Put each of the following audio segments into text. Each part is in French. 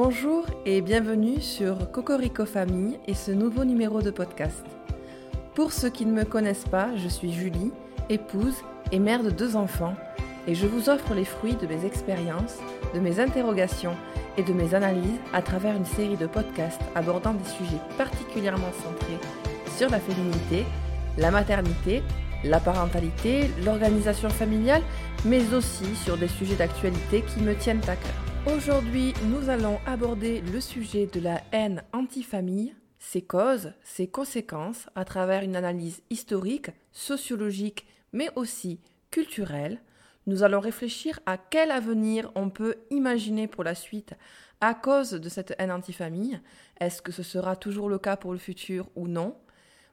Bonjour et bienvenue sur Cocorico Famille et ce nouveau numéro de podcast. Pour ceux qui ne me connaissent pas, je suis Julie, épouse et mère de deux enfants, et je vous offre les fruits de mes expériences, de mes interrogations et de mes analyses à travers une série de podcasts abordant des sujets particulièrement centrés sur la féminité, la maternité, la parentalité, l'organisation familiale, mais aussi sur des sujets d'actualité qui me tiennent à cœur. Aujourd'hui, nous allons aborder le sujet de la haine anti-famille, ses causes, ses conséquences, à travers une analyse historique, sociologique, mais aussi culturelle. Nous allons réfléchir à quel avenir on peut imaginer pour la suite à cause de cette haine anti-famille. Est-ce que ce sera toujours le cas pour le futur ou non?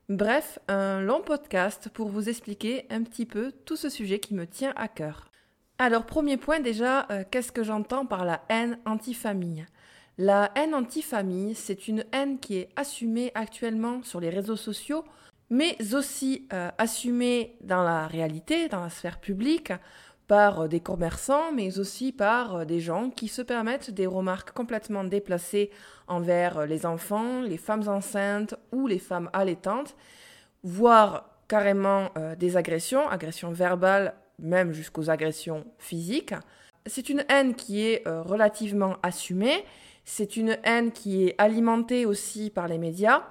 Bref, un long podcast pour vous expliquer un petit peu tout ce sujet qui me tient à cœur. Alors, premier point déjà, euh, qu'est-ce que j'entends par la haine anti-famille? La haine anti-famille, c'est une haine qui est assumée actuellement sur les réseaux sociaux, mais aussi euh, assumée dans la réalité, dans la sphère publique, par euh, des commerçants, mais aussi par des gens qui se permettent des remarques complètement déplacées envers les enfants, les femmes enceintes ou les femmes allaitantes, voire carrément des agressions, agressions verbales, même jusqu'aux agressions physiques. C'est une haine qui est relativement assumée, c'est une haine qui est alimentée aussi par les médias,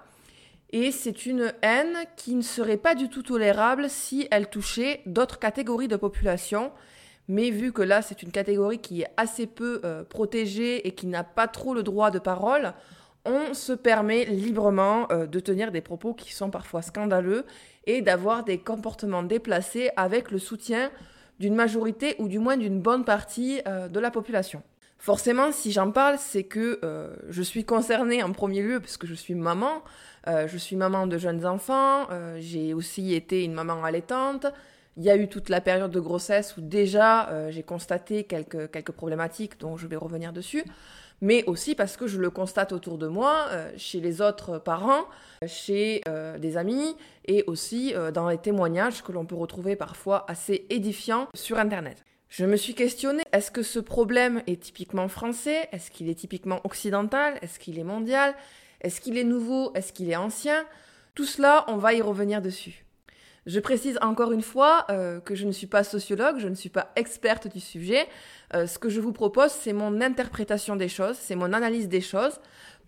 et c'est une haine qui ne serait pas du tout tolérable si elle touchait d'autres catégories de population. Mais vu que là, c'est une catégorie qui est assez peu euh, protégée et qui n'a pas trop le droit de parole, on se permet librement euh, de tenir des propos qui sont parfois scandaleux et d'avoir des comportements déplacés avec le soutien d'une majorité ou du moins d'une bonne partie euh, de la population. Forcément, si j'en parle, c'est que je suis concernée en premier lieu parce que je suis maman, euh, je suis maman de jeunes enfants, euh, j'ai aussi été une maman allaitante. Il y a eu toute la période de grossesse où déjà euh, j'ai constaté quelques, quelques problématiques dont je vais revenir dessus, mais aussi parce que je le constate autour de moi, chez les autres parents, chez des amis et aussi dans les témoignages que l'on peut retrouver parfois assez édifiants sur Internet. Je me suis questionnée, est-ce que ce problème est typiquement français? Est-ce qu'il est typiquement occidental? Est-ce qu'il est mondial? Est-ce qu'il est nouveau? Est-ce qu'il est ancien? Tout cela, on va y revenir dessus. Je précise encore une fois euh, que je ne suis pas sociologue, je ne suis pas experte du sujet. Euh, ce que je vous propose, c'est mon interprétation des choses, c'est mon analyse des choses,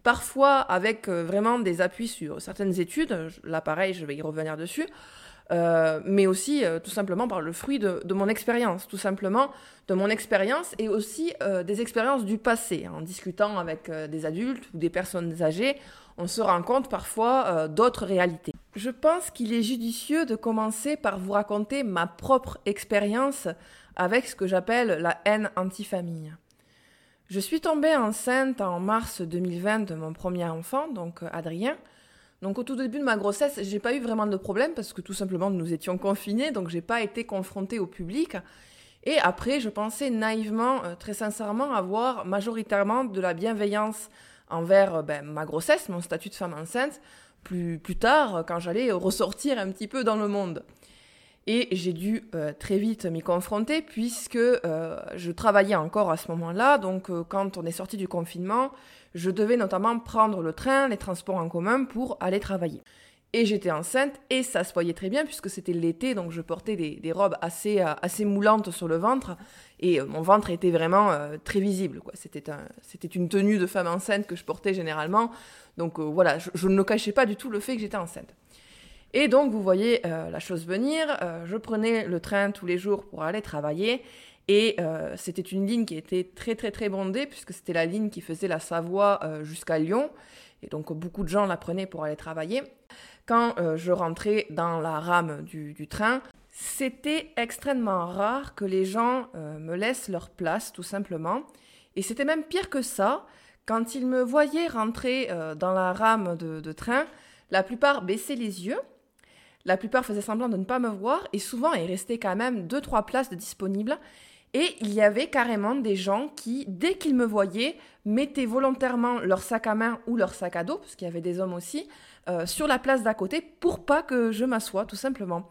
parfois avec euh, vraiment des appuis sur certaines études. Là, pareil, je vais y revenir dessus. Mais aussi tout simplement par le fruit de, mon expérience, tout simplement de mon expérience et aussi des expériences du passé. En discutant avec des adultes ou des personnes âgées, on se rend compte parfois d'autres réalités. Je pense qu'il est judicieux de commencer par vous raconter ma propre expérience avec ce que j'appelle la haine anti-famille. Je suis tombée enceinte en mars 2020 de mon premier enfant, donc Adrien, donc au tout début de ma grossesse, j'ai pas eu vraiment de problème parce que tout simplement nous étions confinés, donc j'ai pas été confrontée au public. Et après, je pensais naïvement, euh, très sincèrement, avoir majoritairement de la bienveillance envers euh, ben, ma grossesse, mon statut de femme enceinte, plus, tard, quand j'allais ressortir un petit peu dans le monde. Et j'ai dû euh, très vite m'y confronter puisque je travaillais encore à ce moment-là. Donc quand on est sorti du confinement, je devais notamment prendre le train, les transports en commun pour aller travailler. Et j'étais enceinte et ça se voyait très bien puisque c'était l'été, donc je portais des, robes assez, euh, assez moulantes sur le ventre et euh, mon ventre était vraiment euh, très visible. C'était, un, c'était une tenue de femme enceinte que je portais généralement. Donc voilà, je, ne cachais pas du tout le fait que j'étais enceinte. Et donc vous voyez la chose venir, je prenais le train tous les jours pour aller travailler et c'était une ligne qui était très très très bondée puisque c'était la ligne qui faisait la Savoie jusqu'à Lyon. Et donc beaucoup de gens la prenaient pour aller travailler. Quand euh, je rentrais dans la rame du, train, c'était extrêmement rare que les gens me laissent leur place tout simplement. Et c'était même pire que ça. Quand ils me voyaient rentrer dans la rame de, train, la plupart baissaient les yeux la plupart faisaient semblant de ne pas me voir et souvent il restait quand même deux trois places de disponibles et il y avait carrément des gens qui, dès qu'ils me voyaient, mettaient volontairement leur sac à main ou leur sac à dos, parce qu'il y avait des hommes aussi, euh, sur la place d'à côté pour pas que je m'assoie, tout simplement.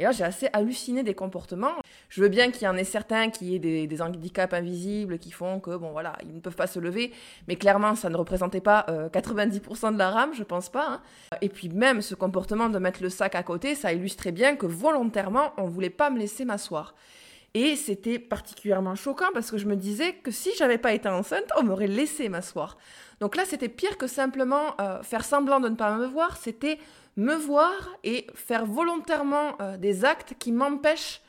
Et là, j'ai assez halluciné des comportements. Je veux bien qu'il y en ait certains qui aient des, handicaps invisibles qui font que, bon, voilà, ils ne peuvent pas se lever. Mais clairement, ça ne représentait pas 90% euh, de la rame, je pense pas. Hein. Et puis, même ce comportement de mettre le sac à côté, ça illustrait bien que volontairement, on voulait pas me laisser m'asseoir. Et c'était particulièrement choquant parce que je me disais que si j'avais pas été enceinte, on m'aurait laissé m'asseoir. Donc là, c'était pire que simplement euh, faire semblant de ne pas me voir, c'était me voir et faire volontairement euh, des actes qui m'empêchent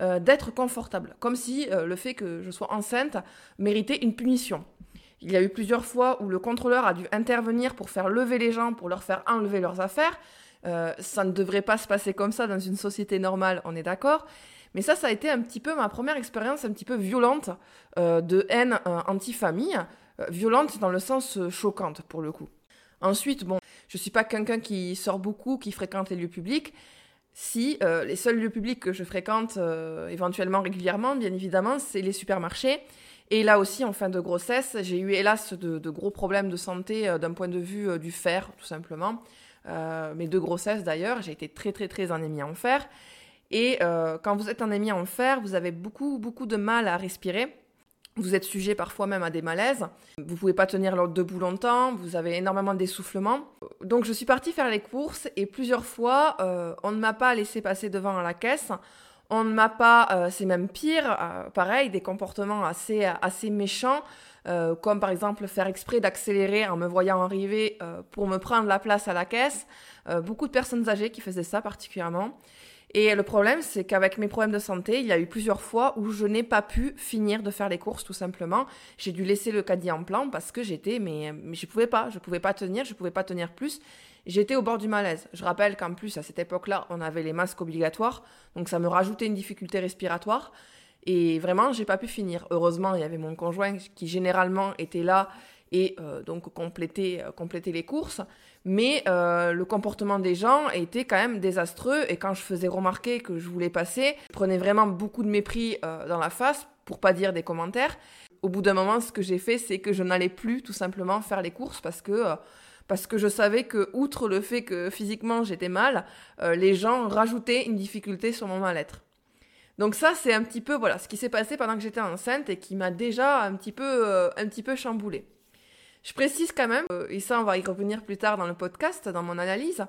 euh, d'être confortable, comme si le fait que je sois enceinte méritait une punition. Il y a eu plusieurs fois où le contrôleur a dû intervenir pour faire lever les gens, pour leur faire enlever leurs affaires. ça ne devrait pas se passer comme ça dans une société normale, on est d'accord. Mais ça, ça a été un petit peu ma première expérience un petit peu violente de haine anti-famille. Euh, violente dans le sens choquante, pour le coup. Ensuite, bon, je suis pas quelqu'un qui sort beaucoup, qui fréquente les lieux publics. Si, les seuls lieux publics que je fréquente éventuellement régulièrement, bien évidemment, c'est les supermarchés. Et là aussi, en fin de grossesse, j'ai eu hélas de, gros problèmes de santé d'un point de vue du fer, tout simplement. mes deux grossesses d'ailleurs, j'ai été très très très anémie en fer. Et euh, quand vous êtes anémie en fer, vous avez beaucoup, beaucoup de mal à respirer. Vous êtes sujet parfois même à des malaises. Vous pouvez pas tenir debout longtemps. Vous avez énormément d'essoufflement. Donc je suis partie faire les courses et plusieurs fois, euh, on ne m'a pas laissé passer devant à la caisse. On ne m'a pas, euh, c'est même pire, pareil, des comportements assez, assez méchants, comme par exemple faire exprès d'accélérer en me voyant arriver pour me prendre la place à la caisse. beaucoup de personnes âgées qui faisaient ça particulièrement. Et le problème, c'est qu'avec mes problèmes de santé, il y a eu plusieurs fois où je n'ai pas pu finir de faire les courses tout simplement. J'ai dû laisser le caddie en plan parce que j'étais, mais, mais je pouvais pas, je pouvais pas tenir, je pouvais pas tenir plus. J'étais au bord du malaise. Je rappelle qu'en plus, à cette époque-là, on avait les masques obligatoires, donc ça me rajoutait une difficulté respiratoire. Et vraiment, j'ai pas pu finir. Heureusement, il y avait mon conjoint qui généralement était là et euh, donc compléter, euh, compléter les courses. Mais euh, le comportement des gens était quand même désastreux et quand je faisais remarquer que je voulais passer, je prenais vraiment beaucoup de mépris dans la face pour pas dire des commentaires. Au bout d'un moment, ce que j'ai fait, c'est que je n'allais plus tout simplement faire les courses parce que parce que je savais que, outre le fait que physiquement j'étais mal, les gens rajoutaient une difficulté sur mon mal-être. Donc ça, c'est un petit peu voilà ce qui s'est passé pendant que j'étais enceinte et qui m'a déjà un petit peu, un petit peu chamboulée. Je précise quand même, euh, et ça on va y revenir plus tard dans le podcast, dans mon analyse,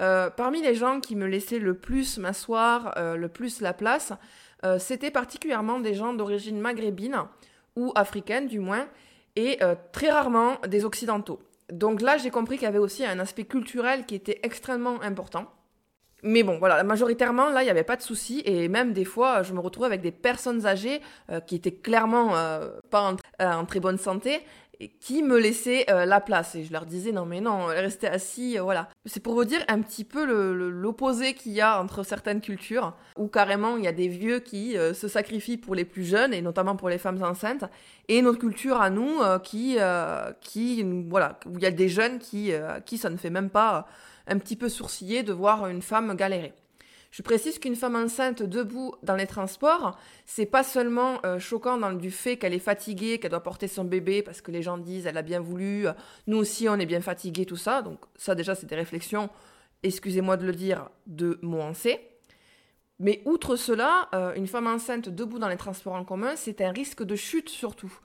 euh, parmi les gens qui me laissaient le plus m'asseoir, euh, le plus la place, c'était particulièrement des gens d'origine maghrébine, ou africaine du moins, et très rarement des occidentaux. Donc là j'ai compris qu'il y avait aussi un aspect culturel qui était extrêmement important. Mais bon, voilà, majoritairement, là, il n'y avait pas de souci. Et même des fois, je me retrouvais avec des personnes âgées qui étaient clairement pas en, très bonne santé qui me laissait euh, la place. Et je leur disais non mais non, restez assis, euh, voilà. C'est pour vous dire un petit peu l'opposé qu'il y a entre certaines cultures, où carrément il y a des vieux qui euh, se sacrifient pour les plus jeunes, et notamment pour les femmes enceintes, et notre culture à nous, qui, qui, voilà, où il y a des jeunes qui, qui ça ne fait même pas un petit peu sourciller de voir une femme galérer. Je précise qu'une femme enceinte debout dans les transports, c'est pas seulement euh, choquant du fait qu'elle est fatiguée, qu'elle doit porter son bébé parce que les gens disent elle a bien voulu, euh, nous aussi on est bien fatigués, tout ça. Donc ça déjà c'est des réflexions, excusez-moi de le dire, de mon Mais outre cela, euh, une femme enceinte debout dans les transports en commun, c'est un risque de chute surtout.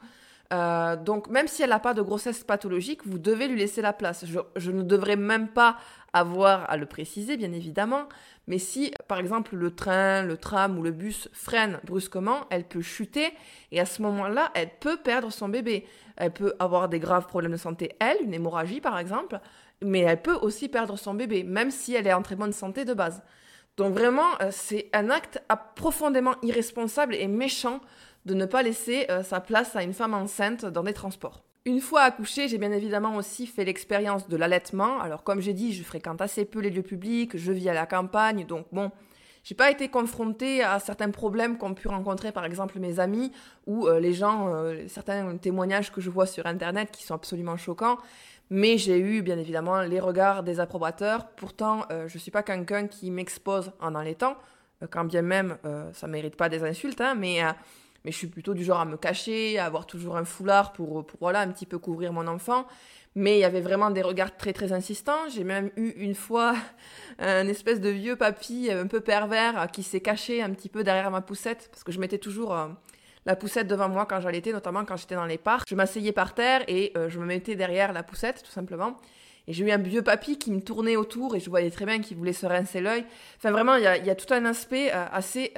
Euh, donc même si elle n'a pas de grossesse pathologique, vous devez lui laisser la place. Je, ne devrais même pas avoir à le préciser, bien évidemment, mais si par exemple le train, le tram ou le bus freine brusquement, elle peut chuter et à ce moment-là, elle peut perdre son bébé. Elle peut avoir des graves problèmes de santé, elle, une hémorragie par exemple, mais elle peut aussi perdre son bébé, même si elle est en très bonne santé de base. Donc vraiment, euh, c'est un acte profondément irresponsable et méchant de ne pas laisser euh, sa place à une femme enceinte dans des transports. Une fois accouchée, j'ai bien évidemment aussi fait l'expérience de l'allaitement. Alors comme j'ai dit, je fréquente assez peu les lieux publics, je vis à la campagne, donc bon, j'ai pas été confrontée à certains problèmes qu'ont pu rencontrer par exemple mes amis ou euh, les gens, euh, certains témoignages que je vois sur internet qui sont absolument choquants. Mais j'ai eu bien évidemment les regards des approbateurs. Pourtant, je suis pas quelqu'un qui m'expose en allaitant, quand bien même ça mérite pas des insultes, hein, mais mais je suis plutôt du genre à me cacher, à avoir toujours un foulard pour, pour voilà, un petit peu couvrir mon enfant. Mais il y avait vraiment des regards très très insistants. J'ai même eu une fois un espèce de vieux papy un peu pervers qui s'est caché un petit peu derrière ma poussette parce que je mettais toujours euh, la poussette devant moi quand j'allaitais, notamment quand j'étais dans les parcs. Je m'asseyais par terre et euh, je me mettais derrière la poussette tout simplement. Et j'ai eu un vieux papy qui me tournait autour et je voyais très bien qu'il voulait se rincer l'œil. Enfin vraiment, il y a, tout un aspect euh, assez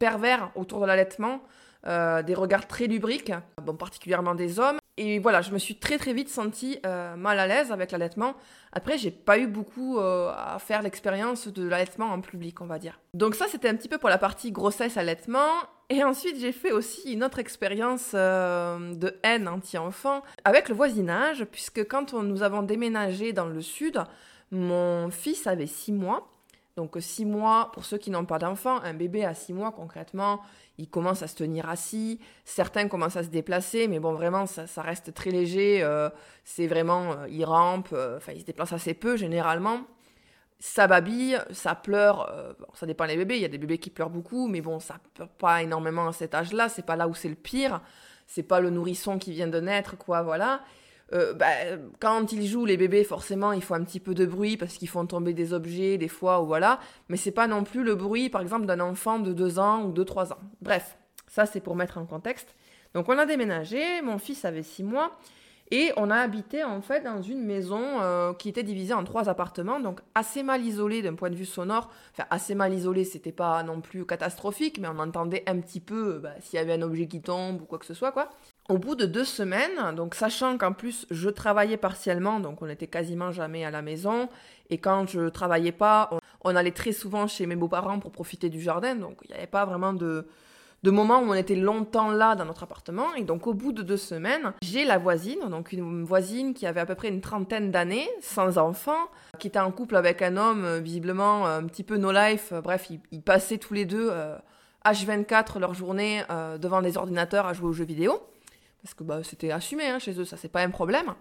pervers autour de l'allaitement. Des regards très lubriques, bon, particulièrement des hommes, et voilà, je me suis très très vite sentie euh, mal à l'aise avec l'allaitement. Après, j'ai pas eu beaucoup euh, à faire l'expérience de l'allaitement en public, on va dire. Donc ça, c'était un petit peu pour la partie grossesse allaitement. Et ensuite, j'ai fait aussi une autre expérience euh, de haine anti-enfant avec le voisinage, puisque quand nous avons déménagé dans le sud, mon fils avait six mois. Donc six mois, pour ceux qui n'ont pas d'enfants, un bébé à six mois concrètement, il commence à se tenir assis, certains commencent à se déplacer, mais bon, vraiment, ça, reste très léger, euh, c'est vraiment, euh, il rampe, euh, enfin, il se déplace assez peu généralement. Ça babille, ça pleure, ça dépend des bébés, il y a des bébés qui pleurent beaucoup, mais bon, ça pleure pas énormément à cet âge-là, c'est pas là où c'est le pire, c'est pas le nourrisson qui vient de naître, quoi, voilà. Euh, bah, quand ils jouent, les bébés, forcément, il faut un petit peu de bruit parce qu'ils font tomber des objets des fois, ou voilà. Mais c'est pas non plus le bruit, par exemple, d'un enfant de 2 ans ou de 3 ans. Bref, ça c'est pour mettre en contexte. Donc on a déménagé, mon fils avait 6 mois, et on a habité en fait dans une maison euh, qui était divisée en trois appartements, donc assez mal isolée d'un point de vue sonore. Enfin, assez mal isolée, c'était pas non plus catastrophique, mais on entendait un petit peu bah, s'il y avait un objet qui tombe ou quoi que ce soit, quoi. Au bout de deux semaines, donc sachant qu'en plus je travaillais partiellement, donc on était quasiment jamais à la maison, et quand je travaillais pas, on, allait très souvent chez mes beaux-parents pour profiter du jardin, donc il n'y avait pas vraiment de, de moment où on était longtemps là dans notre appartement. Et donc au bout de deux semaines, j'ai la voisine, donc une voisine qui avait à peu près une trentaine d'années, sans enfant, qui était en couple avec un homme euh, visiblement un petit peu no life. Bref, ils, passaient tous les deux H24 euh, leur journée euh, devant des ordinateurs à jouer aux jeux vidéo parce que bah, c'était assumé hein, chez eux, ça c'est pas un problème.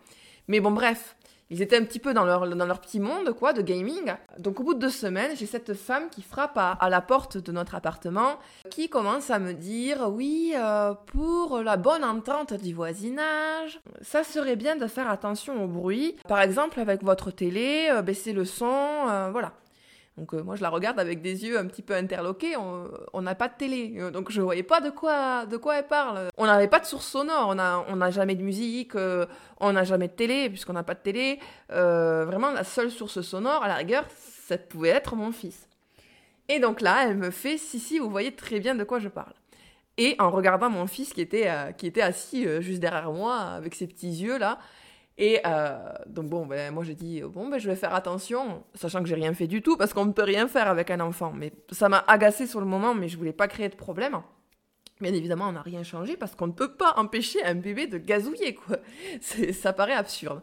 Mais bon, bref, ils étaient un petit peu dans leur, dans leur petit monde, quoi, de gaming. Donc au bout de deux semaines, j'ai cette femme qui frappe à, la porte de notre appartement, qui commence à me dire, oui, euh, pour la bonne entente du voisinage, ça serait bien de faire attention au bruit. Par exemple, avec votre télé, euh, baisser le son, euh, voilà. Donc euh, moi je la regarde avec des yeux un petit peu interloqués, on n'a pas de télé, euh, donc je voyais pas de quoi, de quoi elle parle. On n'avait pas de source sonore, on n'a on jamais de musique, euh, on n'a jamais de télé puisqu'on n'a pas de télé. vraiment la seule source sonore, à la rigueur, ça pouvait être mon fils. Et donc là, elle me fait, si si, vous voyez très bien de quoi je parle. Et en regardant mon fils qui était, qui était assis juste derrière moi avec ses petits yeux là, et euh, donc bon, ben, moi j'ai dit, bon, ben, je vais faire attention, sachant que j'ai rien fait du tout, parce qu'on ne peut rien faire avec un enfant. Mais ça m'a agacé sur le moment, mais je voulais pas créer de problème. Bien évidemment, on n'a rien changé parce qu'on ne peut pas empêcher un bébé de gazouiller, quoi. Ça paraît absurde.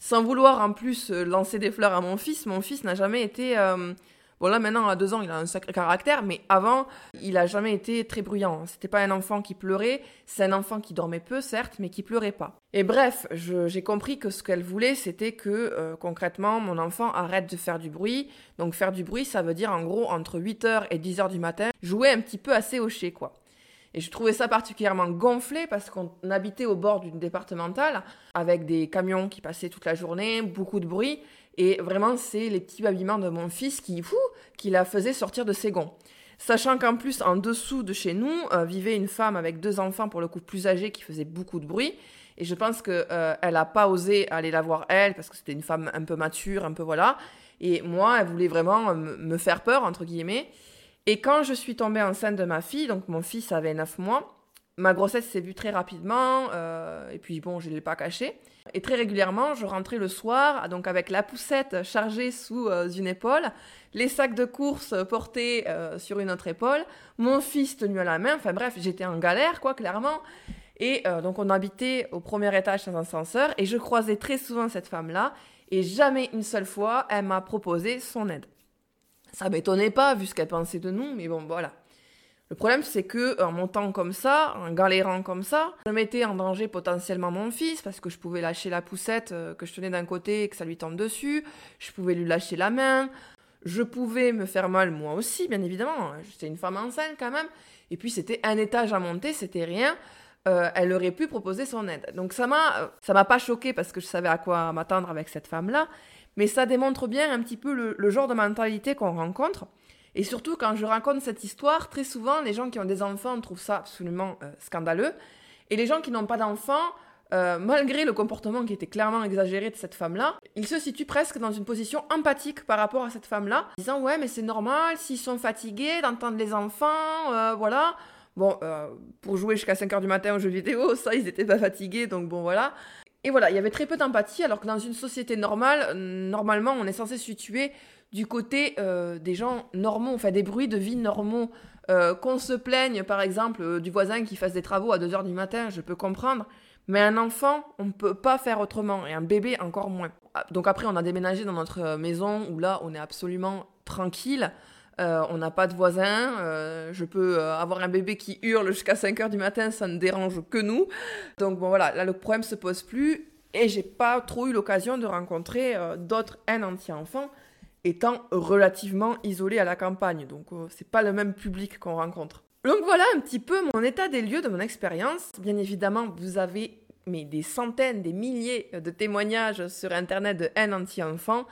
Sans vouloir en plus euh, lancer des fleurs à mon fils, mon fils n'a jamais été euh, Bon, là, maintenant, à deux ans, il a un sacré caractère, mais avant, il a jamais été très bruyant. C'était pas un enfant qui pleurait, c'est un enfant qui dormait peu, certes, mais qui pleurait pas. Et bref, j'ai compris que ce qu'elle voulait, c'était que, euh, concrètement, mon enfant arrête de faire du bruit. Donc, faire du bruit, ça veut dire, en gros, entre 8h et 10h du matin, jouer un petit peu assez hoché, quoi. Et je trouvais ça particulièrement gonflé parce qu'on habitait au bord d'une départementale avec des camions qui passaient toute la journée, beaucoup de bruit. Et vraiment, c'est les petits babillements de mon fils qui, fou, qui la faisaient sortir de ses gonds. Sachant qu'en plus, en dessous de chez nous, euh, vivait une femme avec deux enfants, pour le coup plus âgés, qui faisait beaucoup de bruit. Et je pense qu'elle euh, n'a pas osé aller la voir elle, parce que c'était une femme un peu mature, un peu voilà. Et moi, elle voulait vraiment me faire peur, entre guillemets. Et quand je suis tombée enceinte de ma fille, donc mon fils avait 9 mois, ma grossesse s'est vue très rapidement, euh, et puis bon, je ne l'ai pas caché. Et très régulièrement, je rentrais le soir, donc avec la poussette chargée sous euh, une épaule, les sacs de course portés euh, sur une autre épaule, mon fils tenu à la main, enfin bref, j'étais en galère, quoi, clairement. Et donc on habitait au premier étage dans un ascenseur, et je croisais très souvent cette femme-là, et jamais une seule fois, elle m'a proposé son aide. Ça m'étonnait pas, vu ce qu'elle pensait de nous, mais bon, voilà. Le problème, c'est que en montant comme ça, en galérant comme ça, je mettais en danger potentiellement mon fils parce que je pouvais lâcher la poussette euh, que je tenais d'un côté et que ça lui tombe dessus. Je pouvais lui lâcher la main. Je pouvais me faire mal moi aussi, bien évidemment. J'étais une femme enceinte quand même. Et puis c'était un étage à monter, c'était rien. Euh, elle aurait pu proposer son aide. Donc ça m'a, ça m'a pas choqué parce que je savais à quoi m'attendre avec cette femme-là, mais ça démontre bien un petit peu le, genre de mentalité qu'on rencontre. Et surtout quand je raconte cette histoire, très souvent les gens qui ont des enfants trouvent ça absolument euh, scandaleux, et les gens qui n'ont pas d'enfants, euh, malgré le comportement qui était clairement exagéré de cette femme-là, ils se situent presque dans une position empathique par rapport à cette femme-là, disant ouais mais c'est normal s'ils sont fatigués d'entendre les enfants, voilà. Bon, euh, pour jouer jusqu'à 5h du matin aux jeux vidéo, ça, ils étaient pas fatigués, donc bon, voilà. Et voilà, il y avait très peu d'empathie, alors que dans une société normale, normalement, on est censé se situer du côté euh, des gens normaux, enfin des bruits de vie normaux. Euh, qu'on se plaigne, par exemple, du voisin qui fasse des travaux à 2h du matin, je peux comprendre. Mais un enfant, on ne peut pas faire autrement, et un bébé encore moins. Ah, donc après, on a déménagé dans notre maison où là, on est absolument tranquille. Euh, on n'a pas de voisins. Euh, je peux euh, avoir un bébé qui hurle jusqu'à 5 heures du matin, ça ne dérange que nous. Donc bon voilà, là le problème se pose plus. Et j'ai pas trop eu l'occasion de rencontrer d'autres haines anti-enfants, étant relativement isolé à la campagne. Donc c'est pas le même public qu'on rencontre. Donc voilà un petit peu mon état des lieux de mon expérience. Bien évidemment, vous avez mais des centaines, des milliers de témoignages sur internet de haine anti-enfants.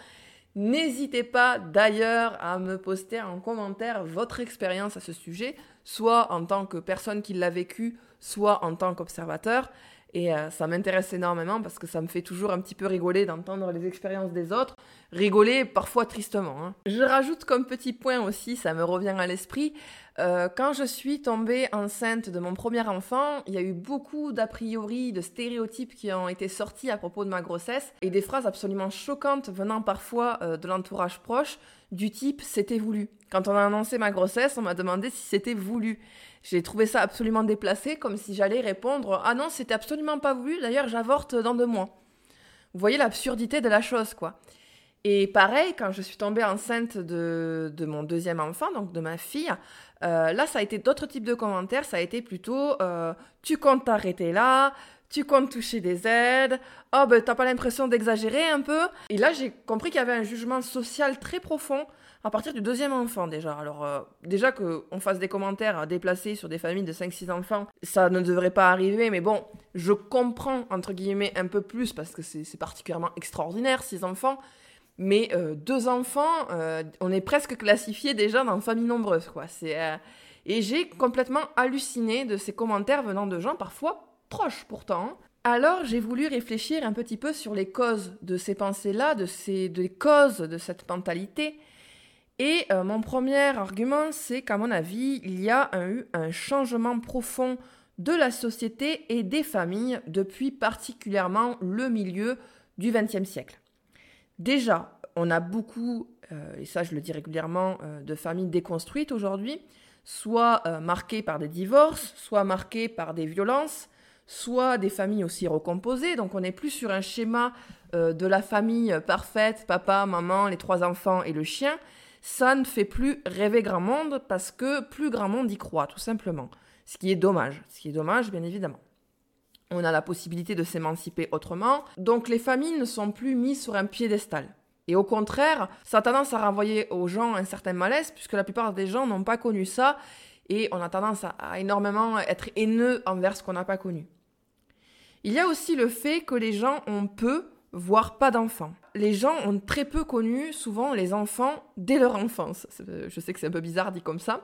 N'hésitez pas d'ailleurs à me poster en commentaire votre expérience à ce sujet, soit en tant que personne qui l'a vécu, soit en tant qu'observateur. Et euh, ça m'intéresse énormément parce que ça me fait toujours un petit peu rigoler d'entendre les expériences des autres, rigoler parfois tristement. Hein. Je rajoute comme petit point aussi, ça me revient à l'esprit, euh, quand je suis tombée enceinte de mon premier enfant, il y a eu beaucoup d'a priori, de stéréotypes qui ont été sortis à propos de ma grossesse et des phrases absolument choquantes venant parfois euh, de l'entourage proche du type c'était voulu. Quand on a annoncé ma grossesse, on m'a demandé si c'était voulu. J'ai trouvé ça absolument déplacé, comme si j'allais répondre Ah non, c'était absolument pas voulu, d'ailleurs j'avorte dans deux mois. Vous voyez l'absurdité de la chose, quoi. Et pareil, quand je suis tombée enceinte de, de mon deuxième enfant, donc de ma fille, euh, là, ça a été d'autres types de commentaires. Ça a été plutôt euh, Tu comptes t'arrêter là tu comptes toucher des aides, oh ben t'as pas l'impression d'exagérer un peu. Et là j'ai compris qu'il y avait un jugement social très profond à partir du deuxième enfant déjà. Alors euh, déjà qu'on fasse des commentaires déplacés sur des familles de 5-6 enfants, ça ne devrait pas arriver, mais bon, je comprends entre guillemets un peu plus parce que c'est particulièrement extraordinaire, 6 enfants. Mais euh, deux enfants, euh, on est presque classifié déjà dans famille nombreuse, quoi. Euh, et j'ai complètement halluciné de ces commentaires venant de gens parfois proches pourtant. Alors j'ai voulu réfléchir un petit peu sur les causes de ces pensées-là, de ces des causes de cette mentalité. Et mon premier argument, c'est qu'à mon avis, il y a eu un changement profond de la société et des familles depuis particulièrement le milieu du XXe siècle. Déjà, on a beaucoup, euh, et ça je le dis régulièrement, euh, de familles déconstruites aujourd'hui, soit euh, marquées par des divorces, soit marquées par des violences, soit des familles aussi recomposées. Donc on n'est plus sur un schéma de la famille parfaite, papa, maman, les trois enfants et le chien. Ça ne fait plus rêver grand monde parce que plus grand monde y croit, tout simplement. Ce qui est dommage. Ce qui est dommage, bien évidemment on a la possibilité de s'émanciper autrement. Donc les familles ne sont plus mises sur un piédestal. Et au contraire, ça a tendance à renvoyer aux gens un certain malaise, puisque la plupart des gens n'ont pas connu ça, et on a tendance à, énormément être haineux envers ce qu'on n'a pas connu. Il y a aussi le fait que les gens ont peu, voire pas d'enfants. Les gens ont très peu connu souvent les enfants dès leur enfance. Je sais que c'est un peu bizarre dit comme ça,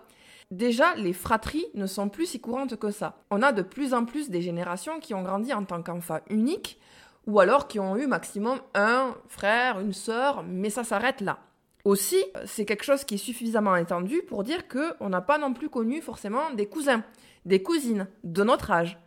Déjà, les fratries ne sont plus si courantes que ça. On a de plus en plus des générations qui ont grandi en tant qu'enfants uniques, ou alors qui ont eu maximum un frère, une sœur, mais ça s'arrête là. Aussi, c'est quelque chose qui est suffisamment étendu pour dire qu'on n'a pas non plus connu forcément des cousins, des cousines de notre âge.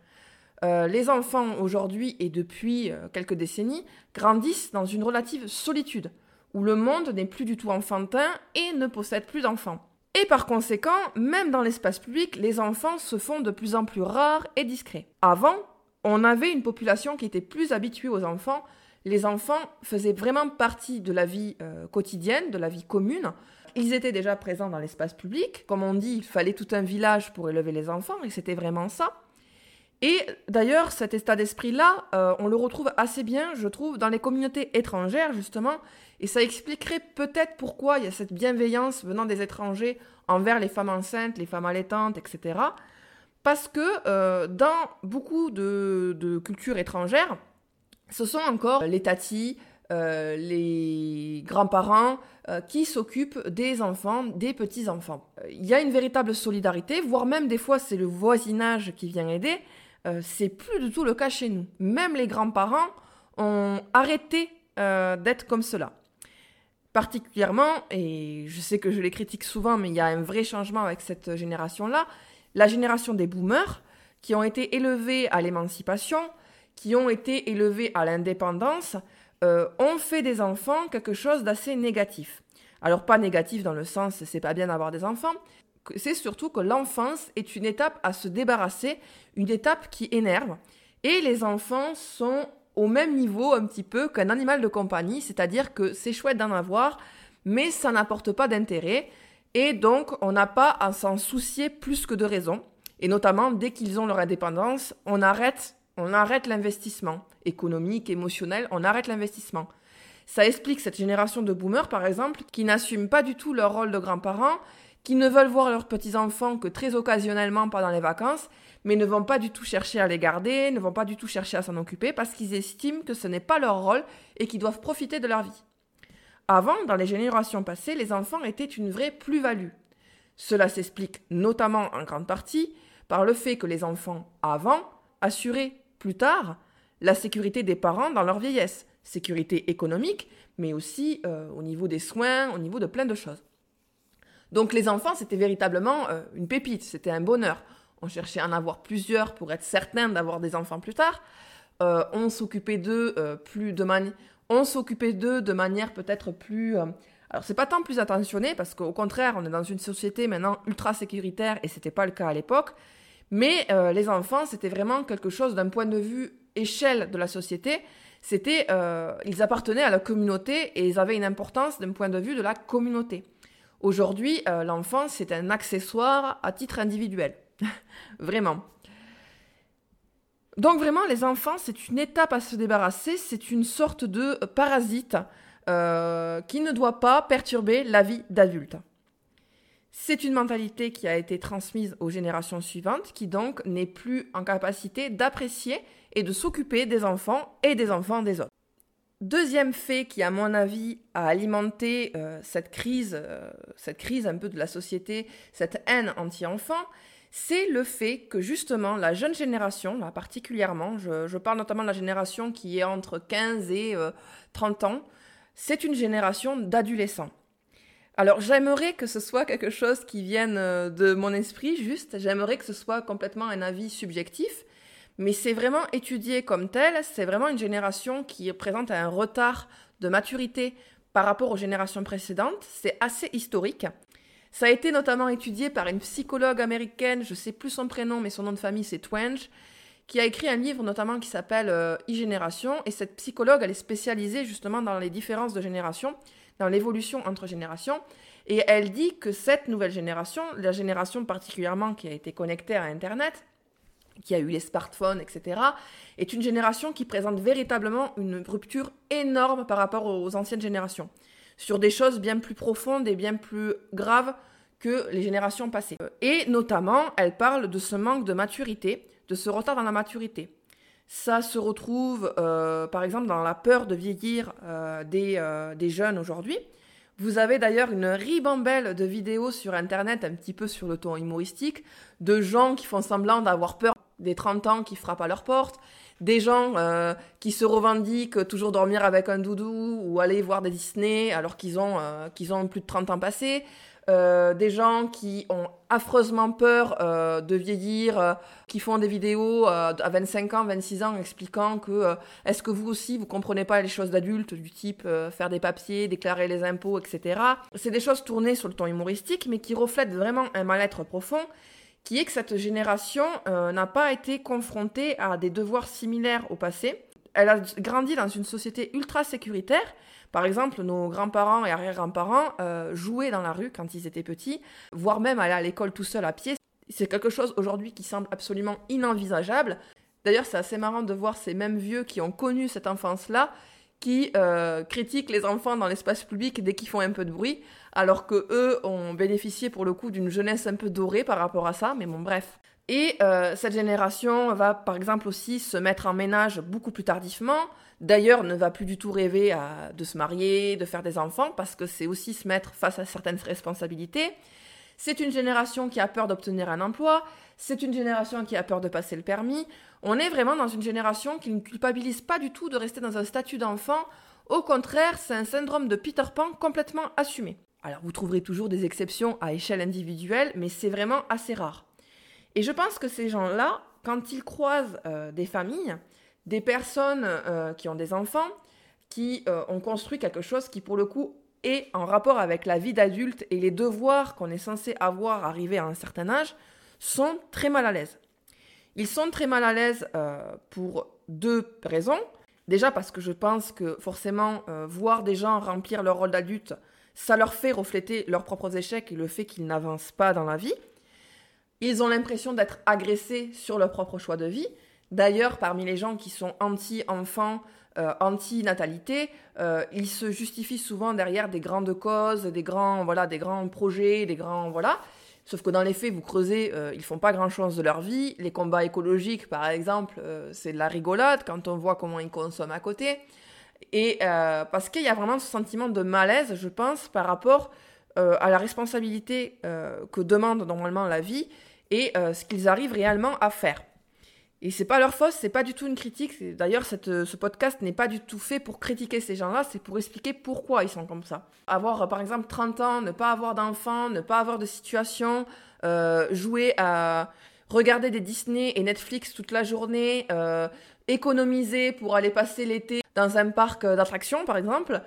Euh, les enfants aujourd'hui et depuis euh, quelques décennies grandissent dans une relative solitude, où le monde n'est plus du tout enfantin et ne possède plus d'enfants. Et par conséquent, même dans l'espace public, les enfants se font de plus en plus rares et discrets. Avant, on avait une population qui était plus habituée aux enfants. Les enfants faisaient vraiment partie de la vie euh, quotidienne, de la vie commune. Ils étaient déjà présents dans l'espace public. Comme on dit, il fallait tout un village pour élever les enfants, et c'était vraiment ça. Et d'ailleurs, cet état d'esprit-là, euh, on le retrouve assez bien, je trouve, dans les communautés étrangères, justement, et ça expliquerait peut-être pourquoi il y a cette bienveillance venant des étrangers envers les femmes enceintes, les femmes allaitantes, etc. Parce que euh, dans beaucoup de, cultures étrangères, ce sont encore les tatis, euh, les grands-parents qui s'occupent des enfants, des petits-enfants. Il y a une véritable solidarité, voire même des fois c'est le voisinage qui vient aider. C'est plus du tout le cas chez nous. Même les grands-parents ont arrêté d'être comme cela particulièrement, et je sais que je les critique souvent, mais il y a un vrai changement avec cette génération-là, la génération des boomers, qui ont été élevés à l'émancipation, qui ont été élevés à l'indépendance, euh, ont fait des enfants quelque chose d'assez négatif. Alors pas négatif dans le sens c'est pas bien d'avoir des enfants, c'est surtout que l'enfance est une étape à se débarrasser, une étape qui énerve, et les enfants sont au même niveau un petit peu qu'un animal de compagnie, c'est-à-dire que c'est chouette d'en avoir, mais ça n'apporte pas d'intérêt, et donc on n'a pas à s'en soucier plus que de raison. Et notamment, dès qu'ils ont leur indépendance, on arrête, on arrête l'investissement économique, émotionnel, on arrête l'investissement. Ça explique cette génération de boomers, par exemple, qui n'assument pas du tout leur rôle de grands-parents, qui ne veulent voir leurs petits-enfants que très occasionnellement pendant les vacances, mais ne vont pas du tout chercher à les garder, ne vont pas du tout chercher à s'en occuper parce qu'ils estiment que ce n'est pas leur rôle et qu'ils doivent profiter de leur vie. Avant, dans les générations passées, les enfants étaient une vraie plus-value. Cela s'explique notamment en grande partie par le fait que les enfants avant assuraient plus tard la sécurité des parents dans leur vieillesse, sécurité économique, mais aussi euh, au niveau des soins, au niveau de plein de choses. Donc les enfants, c'était véritablement euh, une pépite, c'était un bonheur on cherchait à en avoir plusieurs pour être certain d'avoir des enfants plus tard. Euh, on s'occupait d'eux euh, plus de on s'occupait d'eux de manière peut-être plus. Alors c'est pas tant plus attentionné parce qu'au contraire, on est dans une société maintenant ultra sécuritaire et c'était pas le cas à l'époque. Mais les enfants, c'était vraiment quelque chose d'un point de vue échelle de la société. C'était, ils appartenaient à la communauté et ils avaient une importance d'un point de vue de la communauté. Aujourd'hui, l'enfant, c'est un accessoire à titre individuel. vraiment. Donc vraiment, les enfants, c'est une étape à se débarrasser, c'est une sorte de parasite euh, qui ne doit pas perturber la vie d'adulte. C'est une mentalité qui a été transmise aux générations suivantes, qui donc n'est plus en capacité d'apprécier et de s'occuper des enfants et des enfants des autres. Deuxième fait qui, à mon avis, a alimenté euh, cette crise, euh, cette crise un peu de la société, cette haine anti-enfant, c'est le fait que justement la jeune génération, là particulièrement, je, parle notamment de la génération qui est entre 15 et 30 euh, ans, c'est une génération d'adolescents. Alors j'aimerais que ce soit quelque chose qui vienne de mon esprit, juste, j'aimerais que ce soit complètement un avis subjectif, mais c'est vraiment étudié comme tel, c'est vraiment une génération qui présente un retard de maturité par rapport aux générations précédentes, c'est assez historique. Ça a été notamment étudié par une psychologue américaine, je sais plus son prénom, mais son nom de famille c'est Twenge, qui a écrit un livre notamment qui s'appelle euh, e-génération. Et cette psychologue, elle est spécialisée justement dans les différences de génération, dans l'évolution entre générations. Et elle dit que cette nouvelle génération, la génération particulièrement qui a été connectée à Internet, qui a eu les smartphones, etc., est une génération qui présente véritablement une rupture énorme par rapport aux anciennes générations sur des choses bien plus profondes et bien plus graves que les générations passées. Et notamment, elle parle de ce manque de maturité, de ce retard dans la maturité. Ça se retrouve, euh, par exemple, dans la peur de vieillir euh, des, euh, des, jeunes aujourd'hui. Vous avez d'ailleurs une ribambelle de vidéos sur Internet, un petit peu sur le ton humoristique, de gens qui font semblant d'avoir peur des 30 ans qui frappent à leur porte, des gens euh, qui se revendiquent toujours dormir avec un doudou ou aller voir des Disney alors qu'ils ont, euh, ont plus de 30 ans passés, euh, des gens qui ont affreusement peur de vieillir, qui font des vidéos à 25 ans, 26 ans expliquant que est-ce que vous aussi vous comprenez pas les choses d'adultes du type faire des papiers, déclarer les impôts, etc. C'est des choses tournées sur le ton humoristique mais qui reflètent vraiment un mal-être profond qui est que cette génération euh, n'a pas été confrontée à des devoirs similaires au passé. Elle a grandi dans une société ultra sécuritaire. Par exemple, nos grands-parents et arrière-grands-parents euh, jouaient dans la rue quand ils étaient petits, voire même aller à l'école tout seul à pied. C'est quelque chose aujourd'hui qui semble absolument inenvisageable. D'ailleurs, c'est assez marrant de voir ces mêmes vieux qui ont connu cette enfance-là, qui euh, critiquent les enfants dans l'espace public dès qu'ils font un peu de bruit, alors que eux ont bénéficié pour le coup d'une jeunesse un peu dorée par rapport à ça. Mais bon, bref. Et euh, cette génération va par exemple aussi se mettre en ménage beaucoup plus tardivement. D'ailleurs, ne va plus du tout rêver de se marier, de faire des enfants, parce que c'est aussi se mettre face à certaines responsabilités. C'est une génération qui a peur d'obtenir un emploi, c'est une génération qui a peur de passer le permis. On est vraiment dans une génération qui ne culpabilise pas du tout de rester dans un statut d'enfant. Au contraire, c'est un syndrome de Peter Pan complètement assumé. Alors vous trouverez toujours des exceptions à échelle individuelle, mais c'est vraiment assez rare. Et je pense que ces gens-là, quand ils croisent euh, des familles, des personnes euh, qui ont des enfants, qui euh, ont construit quelque chose qui, pour le coup, est en rapport avec la vie d'adulte et les devoirs qu'on est censé avoir arrivé à un certain âge, sont très mal à l'aise. Ils sont très mal à l'aise pour deux raisons. Déjà parce que je pense que forcément, voir des gens remplir leur rôle d'adulte, ça leur fait refléter leurs propres échecs et le fait qu'ils n'avancent pas dans la vie. Ils ont l'impression d'être agressés sur leur propre choix de vie. D'ailleurs, parmi les gens qui sont anti-enfants, euh, anti-natalité, euh, ils se justifient souvent derrière des grandes causes, des grands, voilà, des grands projets, des grands, voilà. Sauf que dans les faits, vous creusez, euh, ils font pas grand-chose de leur vie. Les combats écologiques, par exemple, c'est de la rigolade quand on voit comment ils consomment à côté. Et parce qu'il y a vraiment ce sentiment de malaise, je pense, par rapport à la responsabilité que demande normalement la vie et euh, ce qu'ils arrivent réellement à faire. Et c'est pas leur faute, c'est pas du tout une critique. D'ailleurs, euh, ce podcast n'est pas du tout fait pour critiquer ces gens-là, c'est pour expliquer pourquoi ils sont comme ça. Avoir, euh, par exemple, 30 ans, ne pas avoir d'enfants, ne pas avoir de situation, jouer à regarder des Disney et Netflix toute la journée, économiser pour aller passer l'été dans un parc d'attractions, par exemple.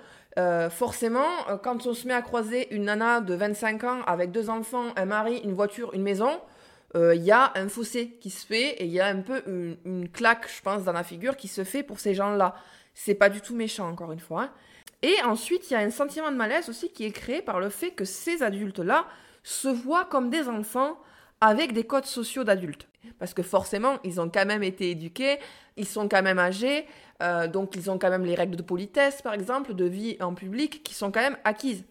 forcément, quand on se met à croiser une nana de 25 ans avec deux enfants, un mari, une voiture, une maison, il euh, y a un fossé qui se fait et il y a un peu une, claque, je pense, dans la figure qui se fait pour ces gens-là. C'est pas du tout méchant, encore une fois. Hein. Et ensuite, il y a un sentiment de malaise aussi qui est créé par le fait que ces adultes-là se voient comme des enfants avec des codes sociaux d'adultes. Parce que forcément, ils ont quand même été éduqués, ils sont quand même âgés, euh, donc ils ont quand même les règles de politesse, par exemple, de vie en public, qui sont quand même acquises.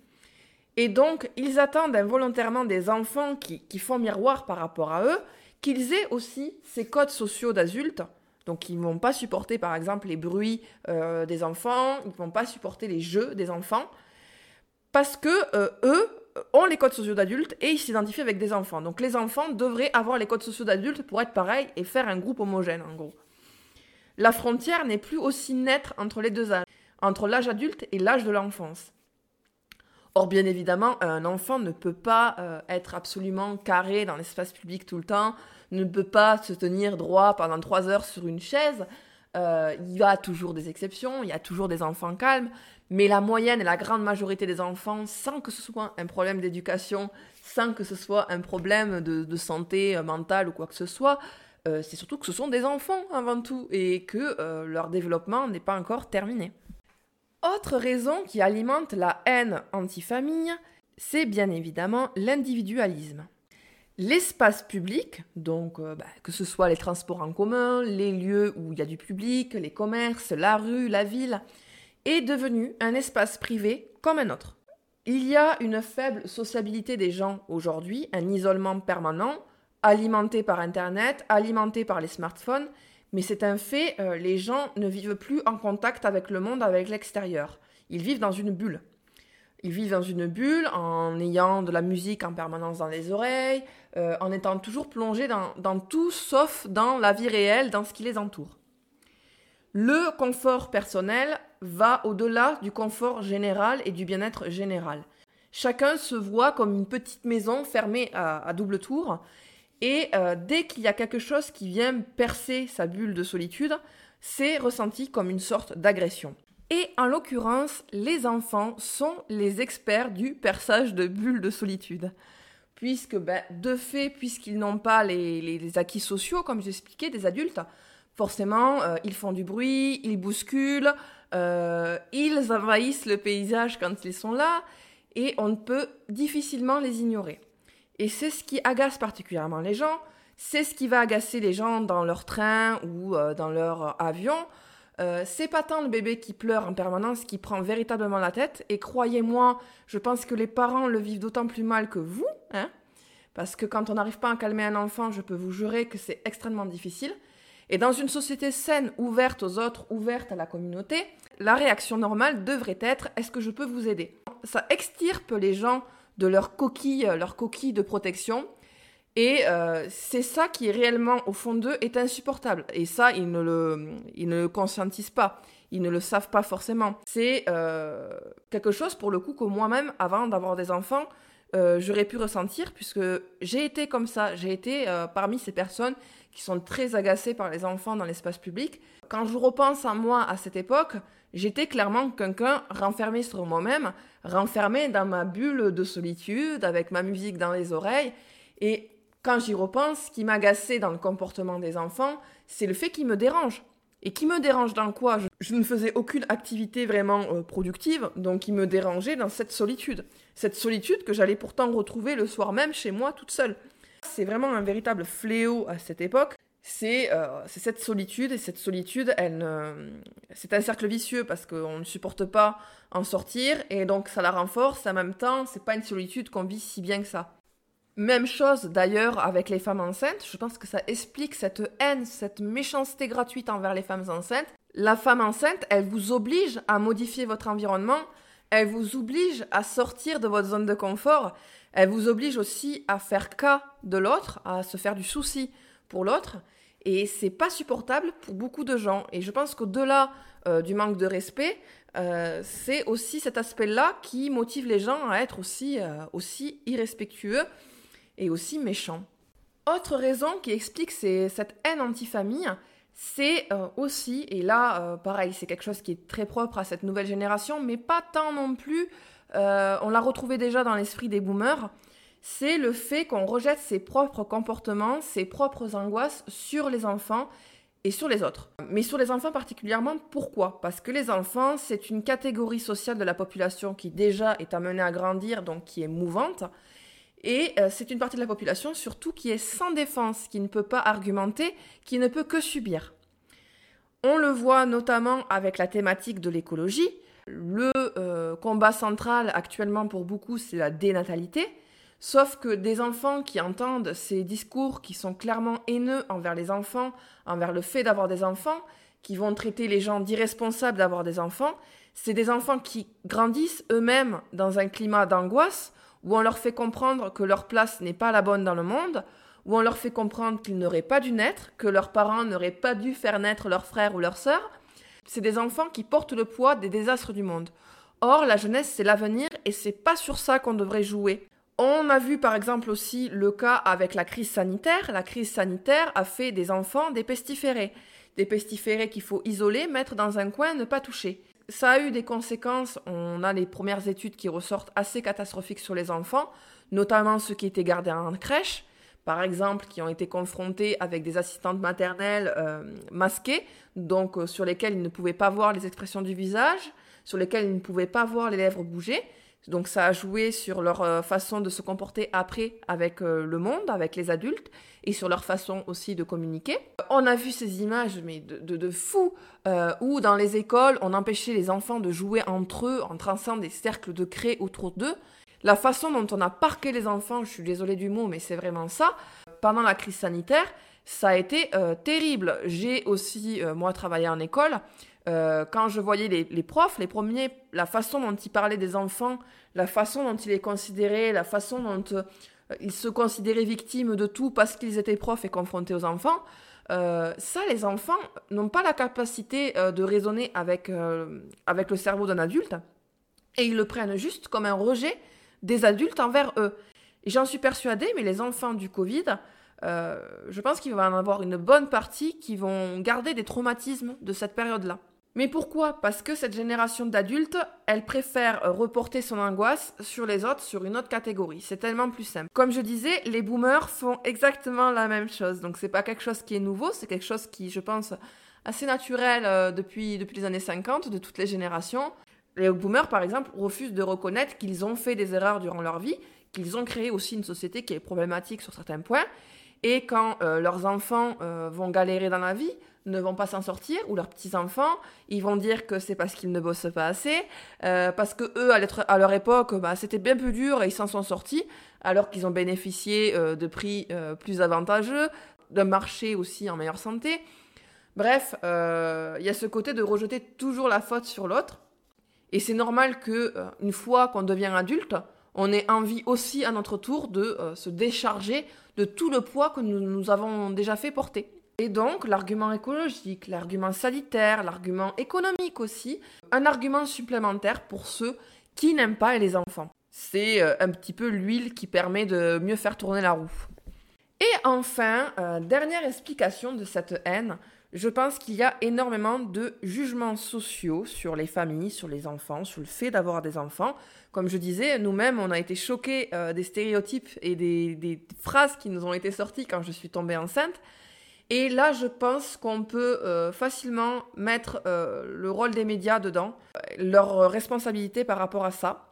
Et donc, ils attendent involontairement des enfants qui, font miroir par rapport à eux, qu'ils aient aussi ces codes sociaux d'adultes. Donc, ils ne vont pas supporter, par exemple, les bruits euh, des enfants, ils ne vont pas supporter les jeux des enfants, parce que euh, eux ont les codes sociaux d'adultes et ils s'identifient avec des enfants. Donc, les enfants devraient avoir les codes sociaux d'adultes pour être pareils et faire un groupe homogène, en gros. La frontière n'est plus aussi nette entre les deux âges, entre l'âge adulte et l'âge de l'enfance. Or, bien évidemment, un enfant ne peut pas euh, être absolument carré dans l'espace public tout le temps, ne peut pas se tenir droit pendant trois heures sur une chaise. Euh, il y a toujours des exceptions, il y a toujours des enfants calmes, mais la moyenne et la grande majorité des enfants, sans que ce soit un problème d'éducation, sans que ce soit un problème de, santé euh, mentale ou quoi que ce soit, c'est surtout que ce sont des enfants avant tout et que leur développement n'est pas encore terminé. Autre raison qui alimente la haine anti-famille, c'est bien évidemment l'individualisme. L'espace public, donc euh, bah, que ce soit les transports en commun, les lieux où il y a du public, les commerces, la rue, la ville, est devenu un espace privé comme un autre. Il y a une faible sociabilité des gens aujourd'hui, un isolement permanent, alimenté par Internet, alimenté par les smartphones, mais c'est un fait, euh, les gens ne vivent plus en contact avec le monde, avec l'extérieur. Ils vivent dans une bulle. Ils vivent dans une bulle en ayant de la musique en permanence dans les oreilles, euh, en étant toujours plongés dans, dans tout sauf dans la vie réelle, dans ce qui les entoure. Le confort personnel va au-delà du confort général et du bien-être général. Chacun se voit comme une petite maison fermée à double tour et euh, dès qu'il y a quelque chose qui vient percer sa bulle de solitude, c'est ressenti comme une sorte d'agression. Et en l'occurrence, les enfants sont les experts du perçage de bulles de solitude. Puisque, ben, de fait, puisqu'ils n'ont pas les, acquis sociaux, comme j'expliquais, des adultes, forcément, euh, ils font du bruit, ils bousculent, euh, ils envahissent le paysage quand ils sont là, et on peut difficilement les ignorer. Et c'est ce qui agace particulièrement les gens, c'est ce qui va agacer les gens dans leur train ou euh, dans leur avion. Euh, c'est pas tant le bébé qui pleure en permanence qui prend véritablement la tête. Et croyez-moi, je pense que les parents le vivent d'autant plus mal que vous. Hein parce que quand on n'arrive pas à calmer un enfant, je peux vous jurer que c'est extrêmement difficile. Et dans une société saine, ouverte aux autres, ouverte à la communauté, la réaction normale devrait être est-ce que je peux vous aider? Ça extirpe les gens de leur coquille, coquille de protection. Et euh, c'est ça qui réellement au fond d'eux est insupportable. Et ça, ils ne le, ils ne conscientisent pas. Ils ne le savent pas forcément. C'est euh, quelque chose pour le coup que moi-même, avant d'avoir des enfants, euh, j'aurais pu ressentir puisque j'ai été comme ça. J'ai été parmi ces personnes qui sont très agacées par les enfants dans l'espace public. Quand je repense à moi à cette époque, j'étais clairement quelqu'un renfermé sur moi-même, renfermé dans ma bulle de solitude, avec ma musique dans les oreilles. Et quand j'y repense, ce qui m'agaçait dans le comportement des enfants, c'est le fait qu'ils me dérangent. Et qui me dérange dans quoi? Je, ne faisais aucune activité vraiment euh, productive, donc ils me dérangeait dans cette solitude. Cette solitude que j'allais pourtant retrouver le soir même chez moi toute seule. C'est vraiment un véritable fléau à cette époque. C'est euh, cette solitude, et cette solitude, c'est un cercle vicieux parce qu'on ne supporte pas en sortir, et donc ça la renforce. En même temps, c'est pas une solitude qu'on vit si bien que ça. Même chose d'ailleurs avec les femmes enceintes. Je pense que ça explique cette haine, cette méchanceté gratuite envers les femmes enceintes. La femme enceinte, elle vous oblige à modifier votre environnement, elle vous oblige à sortir de votre zone de confort, elle vous oblige aussi à faire cas de l'autre, à se faire du souci pour l'autre. Et c'est pas supportable pour beaucoup de gens. Et je pense qu'au-delà euh, du manque de respect, euh, c'est aussi cet aspect-là qui motive les gens à être aussi, euh, aussi irrespectueux et aussi méchant. Autre raison qui explique cette haine anti-famille, c'est aussi, et là, pareil, c'est quelque chose qui est très propre à cette nouvelle génération, mais pas tant non plus, on l'a retrouvé déjà dans l'esprit des boomers, c'est le fait qu'on rejette ses propres comportements, ses propres angoisses sur les enfants et sur les autres. Mais sur les enfants particulièrement, pourquoi? Parce que les enfants, c'est une catégorie sociale de la population qui déjà est amenée à grandir, donc qui est mouvante, et euh, c'est une partie de la population surtout qui est sans défense, qui ne peut pas argumenter, qui ne peut que subir. On le voit notamment avec la thématique de l'écologie. Le euh, combat central actuellement pour beaucoup, c'est la dénatalité. Sauf que des enfants qui entendent ces discours qui sont clairement haineux envers les enfants, envers le fait d'avoir des enfants, qui vont traiter les gens d'irresponsables d'avoir des enfants, c'est des enfants qui grandissent eux-mêmes dans un climat d'angoisse où on leur fait comprendre que leur place n'est pas la bonne dans le monde, où on leur fait comprendre qu'ils n'auraient pas dû naître, que leurs parents n'auraient pas dû faire naître leur frère ou leur sœur. C'est des enfants qui portent le poids des désastres du monde. Or, la jeunesse, c'est l'avenir et c'est pas sur ça qu'on devrait jouer. On a vu par exemple aussi le cas avec la crise sanitaire. La crise sanitaire a fait des enfants des pestiférés. Des pestiférés qu'il faut isoler, mettre dans un coin, ne pas toucher ça a eu des conséquences. On a les premières études qui ressortent assez catastrophiques sur les enfants, notamment ceux qui étaient gardés en crèche, par exemple, qui ont été confrontés avec des assistantes maternelles euh, masquées, donc euh, sur lesquelles ils ne pouvaient pas voir les expressions du visage, sur lesquelles ils ne pouvaient pas voir les lèvres bouger. Donc ça a joué sur leur euh, façon de se comporter après avec euh, le monde, avec les adultes, et sur leur façon aussi de communiquer. On a vu ces images mais de, de, fous, euh, où dans les écoles, on empêchait les enfants de jouer entre eux en traçant des cercles de craie autour d'eux. La façon dont on a parqué les enfants, je suis désolée du mot, mais c'est vraiment ça, pendant la crise sanitaire, ça a été terrible. J'ai aussi, moi, travaillé en école, euh, quand je voyais les, profs, les premiers, la façon dont ils parlaient des enfants, la façon dont ils les considéraient, la façon dont euh, ils se considéraient victimes de tout parce qu'ils étaient profs et confrontés aux enfants, euh, ça, les enfants n'ont pas la capacité de raisonner avec, avec le cerveau d'un adulte et ils le prennent juste comme un rejet des adultes envers eux. J'en suis persuadée, mais les enfants du Covid, je pense qu'il va en avoir une bonne partie qui vont garder des traumatismes de cette période-là. Mais pourquoi? Parce que cette génération d'adultes, elle préfère reporter son angoisse sur les autres, sur une autre catégorie. C'est tellement plus simple. Comme je disais, les boomers font exactement la même chose. Donc c'est pas quelque chose qui est nouveau, c'est quelque chose qui, je pense, assez naturel euh, depuis, depuis les années 50, de toutes les générations. Les boomers, par exemple, refusent de reconnaître qu'ils ont fait des erreurs durant leur vie, qu'ils ont créé aussi une société qui est problématique sur certains points. Et quand euh, leurs enfants euh, vont galérer dans la vie, ne vont pas s'en sortir, ou leurs petits-enfants, ils vont dire que c'est parce qu'ils ne bossent pas assez, euh, parce que eux, à, leur époque, bah, c'était bien plus dur et ils s'en sont sortis, alors qu'ils ont bénéficié de prix plus avantageux, d'un marché aussi en meilleure santé. Bref, il y a ce côté de rejeter toujours la faute sur l'autre. Et c'est normal que une fois qu'on devient adulte, on ait envie aussi à notre tour de se décharger de tout le poids que nous, nous avons déjà fait porter. Et donc, l'argument écologique, l'argument sanitaire, l'argument économique aussi, un argument supplémentaire pour ceux qui n'aiment pas les enfants. C'est euh, un petit peu l'huile qui permet de mieux faire tourner la roue. Et enfin, euh, dernière explication de cette haine, je pense qu'il y a énormément de jugements sociaux sur les familles, sur les enfants, sur le fait d'avoir des enfants. Comme je disais, nous-mêmes, on a été choqués euh, des stéréotypes et des, phrases qui nous ont été sorties quand je suis tombée enceinte. Et là, je pense qu'on peut euh, facilement mettre euh, le rôle des médias dedans, leur responsabilité par rapport à ça.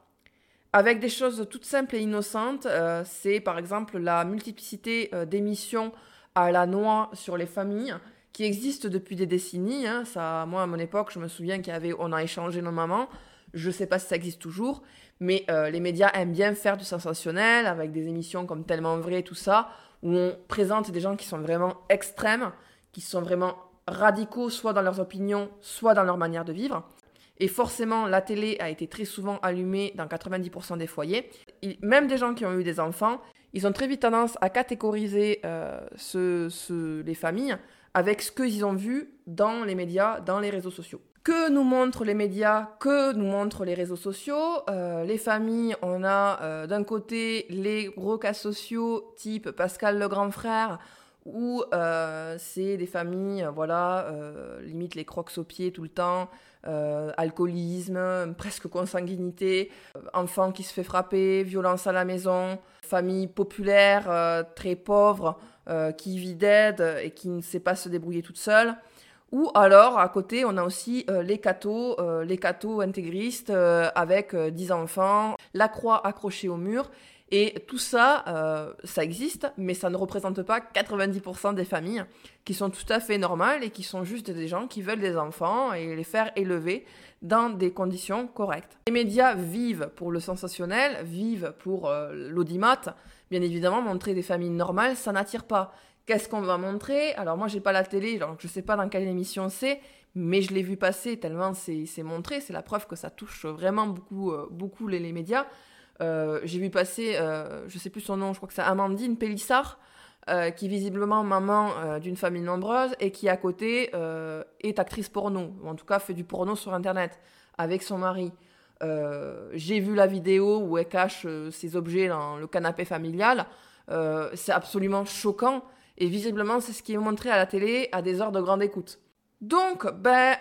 Avec des choses toutes simples et innocentes, c'est par exemple la multiplicité d'émissions à la noix sur les familles qui existe depuis des décennies. Hein. Ça, moi, à mon époque, je me souviens qu'il y avait, on a échangé nos mamans. Je ne sais pas si ça existe toujours, mais euh, les médias aiment bien faire du sensationnel avec des émissions comme Tellement Vrai, tout ça, où on présente des gens qui sont vraiment extrêmes, qui sont vraiment radicaux, soit dans leurs opinions, soit dans leur manière de vivre. Et forcément, la télé a été très souvent allumée dans 90% des foyers. même des gens qui ont eu des enfants, ils ont très vite tendance à catégoriser euh, les familles avec ce qu'ils ont vu dans les médias, dans les réseaux sociaux. Que nous montrent les médias, que nous montrent les réseaux sociaux euh, Les familles, on a euh, d'un côté les gros cas sociaux type Pascal le grand frère, où euh, c'est des familles, voilà, limite les crocs aux pieds tout le temps, alcoolisme, presque consanguinité, enfant qui se fait frapper, violence à la maison, famille populaire, très pauvre, qui vit d'aide et qui ne sait pas se débrouiller toute seule. Ou alors, à côté, on a aussi euh, les cathos, euh, les cathos intégristes avec 10 enfants, la croix accrochée au mur. Et tout ça, ça existe, mais ça ne représente pas 90% des familles qui sont tout à fait normales et qui sont juste des gens qui veulent des enfants et les faire élever dans des conditions correctes. Les médias vivent pour le sensationnel, vivent pour l'audimat, Bien évidemment, montrer des familles normales, ça n'attire pas. Qu'est-ce qu'on va montrer Alors moi, j'ai pas la télé, donc je sais pas dans quelle émission c'est, mais je l'ai vu passer tellement c'est montré. C'est la preuve que ça touche vraiment beaucoup, euh, beaucoup les, médias. Euh, j'ai vu passer, euh, je sais plus son nom, je crois que c'est Amandine Pélissard, qui est visiblement maman d'une famille nombreuse et qui à côté est actrice porno, ou en tout cas fait du porno sur Internet avec son mari. Euh, j'ai vu la vidéo où elle cache euh, ses objets dans le canapé familial. Euh, c'est absolument choquant. Et visiblement, c'est ce qui est montré à la télé à des heures de grande écoute. Donc, ben,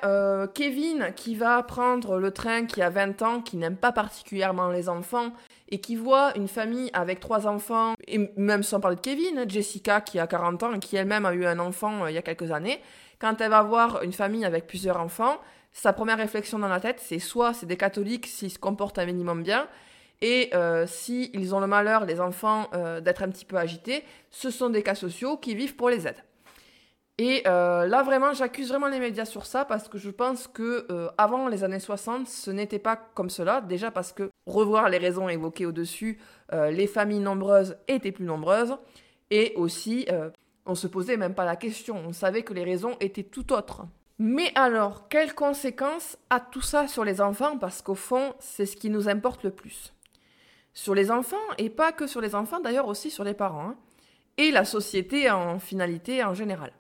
Kevin, qui va prendre le train, qui a 20 ans, qui n'aime pas particulièrement les enfants, et qui voit une famille avec trois enfants, et même sans parler de Kevin, Jessica, qui a 40 ans, et qui elle-même a eu un enfant il y a quelques années, quand elle va voir une famille avec plusieurs enfants, sa première réflexion dans la tête, c'est soit c'est des catholiques s'ils se comportent un minimum bien, et euh, s'ils ont le malheur, les enfants, euh, d'être un petit peu agités, ce sont des cas sociaux qui vivent pour les aides. Et euh, là, vraiment, j'accuse vraiment les médias sur ça parce que je pense que avant les années 60, ce n'était pas comme cela. Déjà parce que, revoir les raisons évoquées au-dessus, les familles nombreuses étaient plus nombreuses. Et aussi, on se posait même pas la question. On savait que les raisons étaient tout autres. Mais alors, quelles conséquences a tout ça sur les enfants? Parce qu'au fond, c'est ce qui nous importe le plus. Sur les enfants, et pas que sur les enfants, d'ailleurs aussi sur les parents, hein. et la société en finalité en général.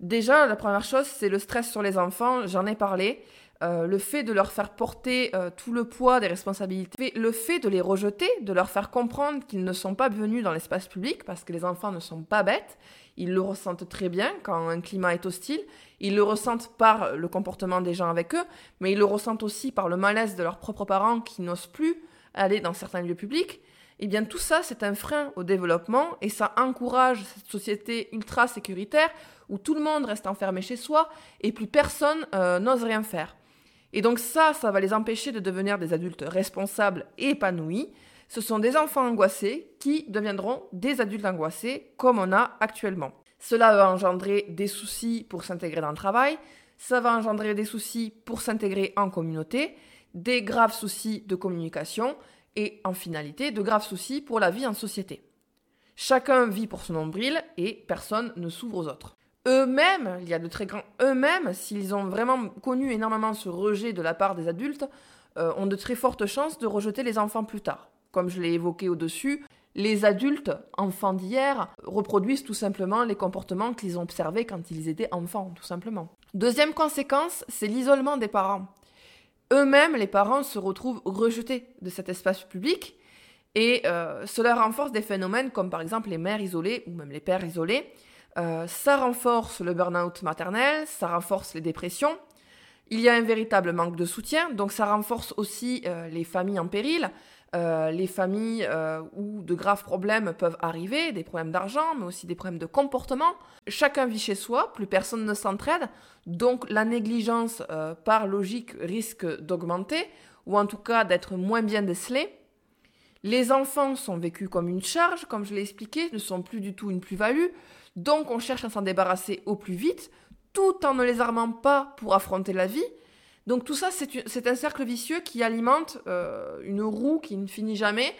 Déjà, la première chose, c'est le stress sur les enfants, j'en ai parlé. Euh, le fait de leur faire porter euh, tout le poids des responsabilités, le fait de les rejeter, de leur faire comprendre qu'ils ne sont pas venus dans l'espace public, parce que les enfants ne sont pas bêtes, ils le ressentent très bien quand un climat est hostile, ils le ressentent par le comportement des gens avec eux, mais ils le ressentent aussi par le malaise de leurs propres parents qui n'osent plus aller dans certains lieux publics. Eh bien tout ça, c'est un frein au développement et ça encourage cette société ultra sécuritaire où tout le monde reste enfermé chez soi et plus personne euh, n'ose rien faire. Et donc ça, ça va les empêcher de devenir des adultes responsables et épanouis. ce sont des enfants angoissés qui deviendront des adultes angoissés comme on a actuellement. Cela va engendrer des soucis pour s'intégrer dans le travail, ça va engendrer des soucis pour s'intégrer en communauté, des graves soucis de communication et en finalité de graves soucis pour la vie en société. Chacun vit pour son nombril et personne ne s'ouvre aux autres. Eux-mêmes, il y a de très grands eux-mêmes, s'ils ont vraiment connu énormément ce rejet de la part des adultes, euh, ont de très fortes chances de rejeter les enfants plus tard. Comme je l'ai évoqué au-dessus, les adultes, enfants d'hier, reproduisent tout simplement les comportements qu'ils ont observés quand ils étaient enfants, tout simplement. Deuxième conséquence, c'est l'isolement des parents. Eux-mêmes, les parents se retrouvent rejetés de cet espace public et euh, cela renforce des phénomènes comme par exemple les mères isolées ou même les pères isolés. Euh, ça renforce le burn-out maternel, ça renforce les dépressions. Il y a un véritable manque de soutien, donc ça renforce aussi euh, les familles en péril, les familles où de graves problèmes peuvent arriver, des problèmes d'argent, mais aussi des problèmes de comportement. Chacun vit chez soi, plus personne ne s'entraide, donc la négligence par logique risque d'augmenter, ou en tout cas d'être moins bien décelée. Les enfants sont vécus comme une charge, comme je l'ai expliqué, ne sont plus du tout une plus-value, donc on cherche à s'en débarrasser au plus vite, tout en ne les armant pas pour affronter la vie. Donc tout ça, c'est un cercle vicieux qui alimente euh, une roue qui ne finit jamais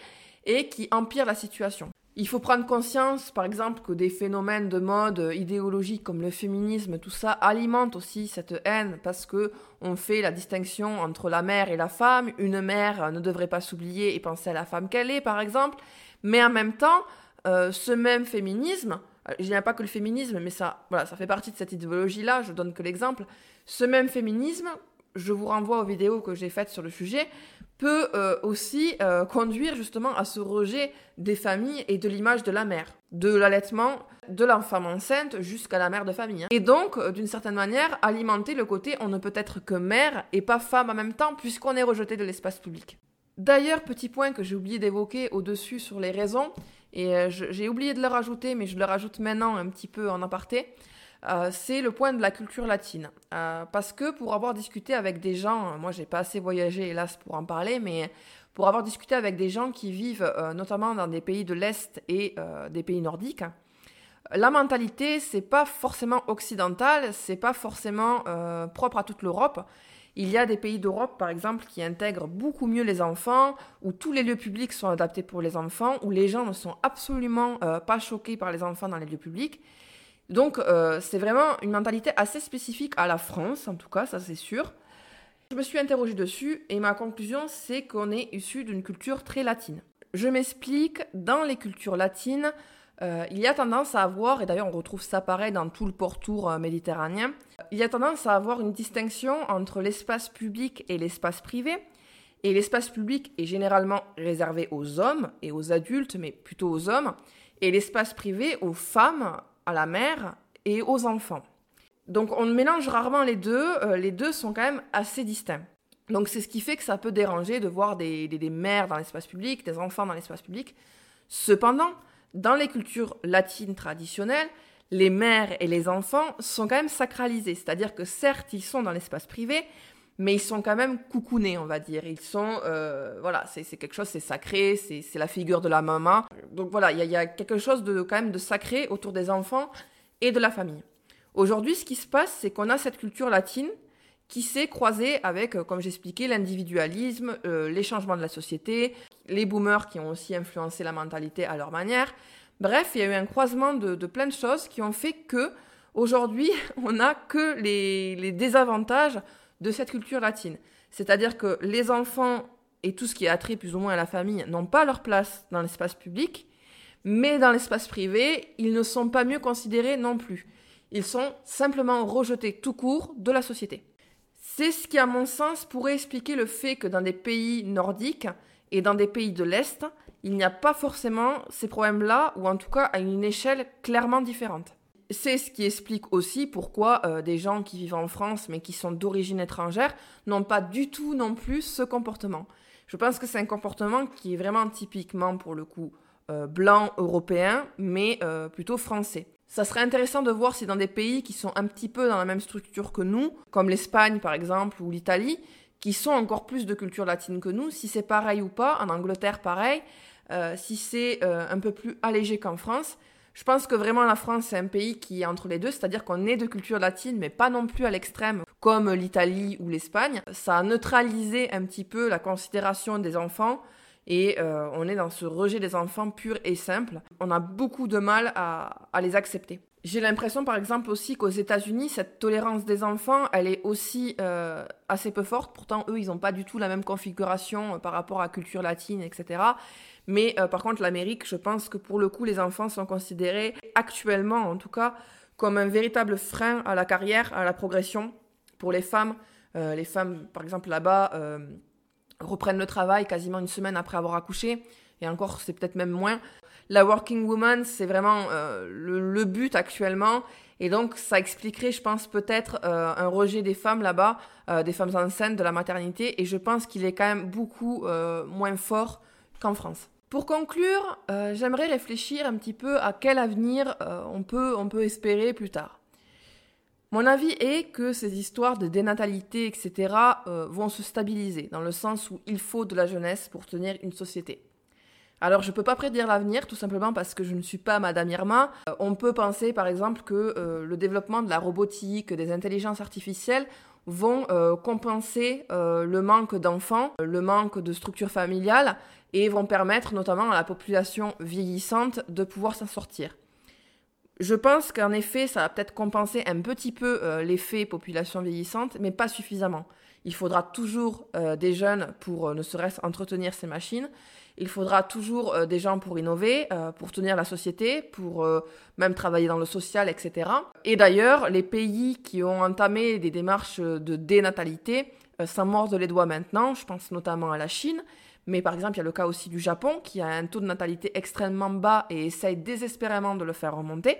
et qui empire la situation. Il faut prendre conscience, par exemple, que des phénomènes de mode idéologique comme le féminisme, tout ça alimente aussi cette haine parce que on fait la distinction entre la mère et la femme. Une mère ne devrait pas s'oublier et penser à la femme qu'elle est, par exemple. Mais en même temps, euh, ce même féminisme, euh, je dirais pas que le féminisme, mais ça, voilà, ça fait partie de cette idéologie-là. Je donne que l'exemple. Ce même féminisme, je vous renvoie aux vidéos que j'ai faites sur le sujet, peut euh, aussi euh, conduire justement à ce rejet des familles et de l'image de la mère, de l'allaitement de femme enceinte jusqu'à la mère de famille. Hein. Et donc, euh, d'une certaine manière, alimenter le côté on ne peut être que mère et pas femme en même temps puisqu'on est rejeté de l'espace public. D'ailleurs, petit point que j'ai oublié d'évoquer au-dessus sur les raisons, et j'ai oublié de le rajouter, mais je le rajoute maintenant un petit peu en aparté, euh, c'est le point de la culture latine. Euh, parce que pour avoir discuté avec des gens, moi j'ai pas assez voyagé hélas pour en parler, mais pour avoir discuté avec des gens qui vivent euh, notamment dans des pays de l'Est et des pays nordiques, la mentalité c'est pas forcément occidentale, c'est pas forcément propre à toute l'Europe. Il y a des pays d'Europe, par exemple, qui intègrent beaucoup mieux les enfants, où tous les lieux publics sont adaptés pour les enfants, où les gens ne sont absolument pas choqués par les enfants dans les lieux publics. Donc euh, c'est vraiment une mentalité assez spécifique à la France, en tout cas, ça c'est sûr. Je me suis interrogée dessus et ma conclusion c'est qu'on est issu d'une culture très latine. Je m'explique, dans les cultures latines, euh, il y a tendance à avoir, et d'ailleurs on retrouve ça pareil dans tout le pourtour euh, méditerranéen, il y a tendance à avoir une distinction entre l'espace public et l'espace privé. Et l'espace public est généralement réservé aux hommes et aux adultes, mais plutôt aux hommes, et l'espace privé aux femmes à la mère et aux enfants. Donc on mélange rarement les deux, euh, les deux sont quand même assez distincts. Donc c'est ce qui fait que ça peut déranger de voir des, des, mères dans l'espace public, des enfants dans l'espace public. Cependant, dans les cultures latines traditionnelles, les mères et les enfants sont quand même sacralisés. C'est-à-dire que certes, ils sont dans l'espace privé, mais ils sont quand même coucounés, on va dire. Ils sont, euh, voilà, c'est quelque chose, c'est sacré, c'est la figure de la maman. Donc voilà, il y, a quelque chose de quand même de sacré autour des enfants et de la famille. Aujourd'hui, ce qui se passe, c'est qu'on a cette culture latine qui s'est croisée avec, euh, comme j'expliquais, l'individualisme, euh, les changements de la société, les boomers qui ont aussi influencé la mentalité à leur manière. Bref, il y a eu un croisement de, plein de choses qui ont fait que aujourd'hui, on n'a que les, les désavantages de cette culture latine. C'est-à-dire que les enfants et tout ce qui est attrait plus ou moins à la famille n'ont pas leur place dans l'espace public, mais dans l'espace privé, ils ne sont pas mieux considérés non plus. Ils sont simplement rejetés tout court de la société. C'est ce qui, à mon sens, pourrait expliquer le fait que dans des pays nordiques et dans des pays de l'Est, il n'y a pas forcément ces problèmes-là, ou en tout cas à une échelle clairement différente. C'est ce qui explique aussi pourquoi euh, des gens qui vivent en France mais qui sont d'origine étrangère n'ont pas du tout non plus ce comportement. Je pense que c'est un comportement qui est vraiment typiquement pour le coup euh, blanc européen mais euh, plutôt français. Ça serait intéressant de voir si dans des pays qui sont un petit peu dans la même structure que nous, comme l'Espagne par exemple ou l'Italie, qui sont encore plus de culture latine que nous, si c'est pareil ou pas, en Angleterre pareil, si c'est un peu plus allégé qu'en France. Je pense que vraiment la France, c'est un pays qui est entre les deux, c'est-à-dire qu'on est de culture latine, mais pas non plus à l'extrême, comme l'Italie ou l'Espagne. Ça a neutralisé un petit peu la considération des enfants et euh, on est dans ce rejet des enfants pur et simple. On a beaucoup de mal à, les accepter. J'ai l'impression, par exemple, aussi qu'aux États-Unis, cette tolérance des enfants, elle est aussi euh, assez peu forte. Pourtant, eux, ils n'ont pas du tout la même configuration euh, par rapport à culture latine, etc. Mais par contre, l'Amérique, je pense que pour le coup, les enfants sont considérés, actuellement en tout cas, comme un véritable frein à la carrière, à la progression. Pour les femmes, les femmes, par exemple, là-bas, reprennent le travail quasiment une semaine après avoir accouché, et encore c'est peut-être même moins. La working woman, c'est vraiment euh, le, but actuellement, et donc ça expliquerait, je pense, peut-être euh, un rejet des femmes là-bas, euh, des femmes enceintes, de la maternité, et je pense qu'il est quand même beaucoup moins fort qu'en France. Pour conclure, j'aimerais réfléchir un petit peu à quel avenir on, peut, on peut espérer plus tard. Mon avis est que ces histoires de dénatalité, etc., euh, vont se stabiliser, dans le sens où il faut de la jeunesse pour tenir une société. Alors je ne peux pas prédire l'avenir, tout simplement parce que je ne suis pas Madame Irma. Euh, on peut penser par exemple que euh, le développement de la robotique, des intelligences artificielles vont compenser le manque d'enfants, le manque de structures familiales, et vont permettre notamment à la population vieillissante de pouvoir s'en sortir. Je pense qu'en effet, ça va peut-être compenser un petit peu euh, l'effet population vieillissante, mais pas suffisamment. Il faudra toujours euh, des jeunes pour euh, ne serait-ce entretenir ces machines. Il faudra toujours des gens pour innover, pour tenir la société, pour même travailler dans le social, etc. Et d'ailleurs, les pays qui ont entamé des démarches de dénatalité s'en mordent les doigts maintenant. Je pense notamment à la Chine. Mais par exemple, il y a le cas aussi du Japon qui a un taux de natalité extrêmement bas et essaye désespérément de le faire remonter.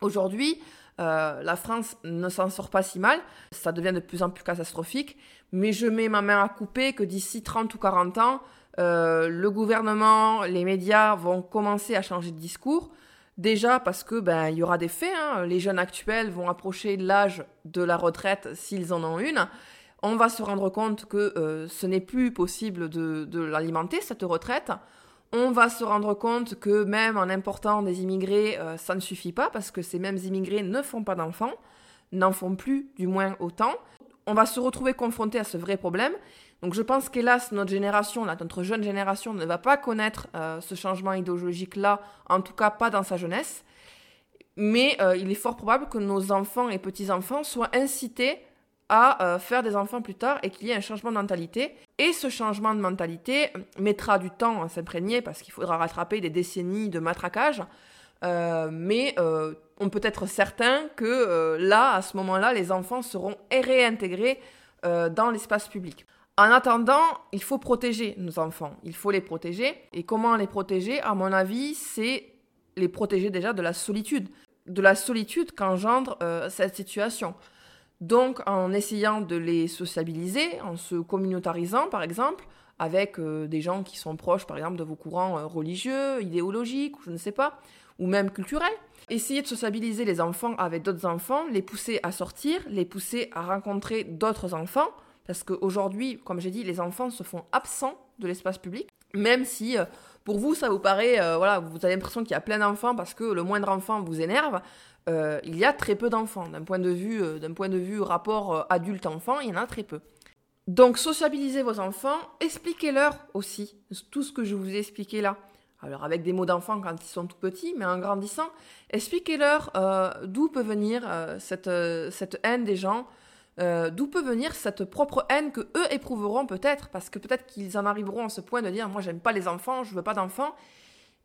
Aujourd'hui, euh, la France ne s'en sort pas si mal, ça devient de plus en plus catastrophique, mais je mets ma main à couper que d'ici 30 ou 40 ans, euh, le gouvernement, les médias vont commencer à changer de discours. Déjà parce que ben il y aura des faits, hein. les jeunes actuels vont approcher l'âge de la retraite s'ils en ont une. On va se rendre compte que euh, ce n'est plus possible de, l'alimenter cette retraite on va se rendre compte que même en important des immigrés, euh, ça ne suffit pas parce que ces mêmes immigrés ne font pas d'enfants, n'en font plus du moins autant. On va se retrouver confronté à ce vrai problème. Donc je pense qu'hélas, notre génération, notre jeune génération ne va pas connaître euh, ce changement idéologique-là, en tout cas pas dans sa jeunesse. Mais euh, il est fort probable que nos enfants et petits-enfants soient incités à euh, faire des enfants plus tard et qu'il y ait un changement de mentalité. Et ce changement de mentalité mettra du temps à s'imprégner parce qu'il faudra rattraper des décennies de matraquage. Mais on peut être certain que là, à ce moment-là, les enfants seront réintégrés dans l'espace public. En attendant, il faut protéger nos enfants. Il faut les protéger. Et comment les protéger? À mon avis, c'est les protéger déjà de la solitude. De la solitude qu'engendre cette situation. Donc en essayant de les sociabiliser, en se communautarisant par exemple, avec euh, des gens qui sont proches par exemple de vos courants euh, religieux, idéologiques, ou je ne sais pas, ou même culturels. Essayez de sociabiliser les enfants avec d'autres enfants, les pousser à sortir, les pousser à rencontrer d'autres enfants, parce qu'aujourd'hui, comme j'ai dit, les enfants se font absents de l'espace public, même si euh, pour vous ça vous paraît, voilà, vous avez l'impression qu'il y a plein d'enfants parce que le moindre enfant vous énerve. Euh, il y a très peu d'enfants. D'un point de vue, euh, d'un point de vue rapport euh, adulte-enfant, il y en a très peu. Donc sociabilisez vos enfants, expliquez-leur aussi tout ce que je vous ai expliqué là. Alors avec des mots d'enfant quand ils sont tout petits, mais en grandissant, expliquez-leur d'où peut venir cette, cette haine des gens, d'où peut venir cette propre haine que eux éprouveront peut-être, parce que peut-être qu'ils en arriveront à ce point de dire moi j'aime pas les enfants, je veux pas d'enfants.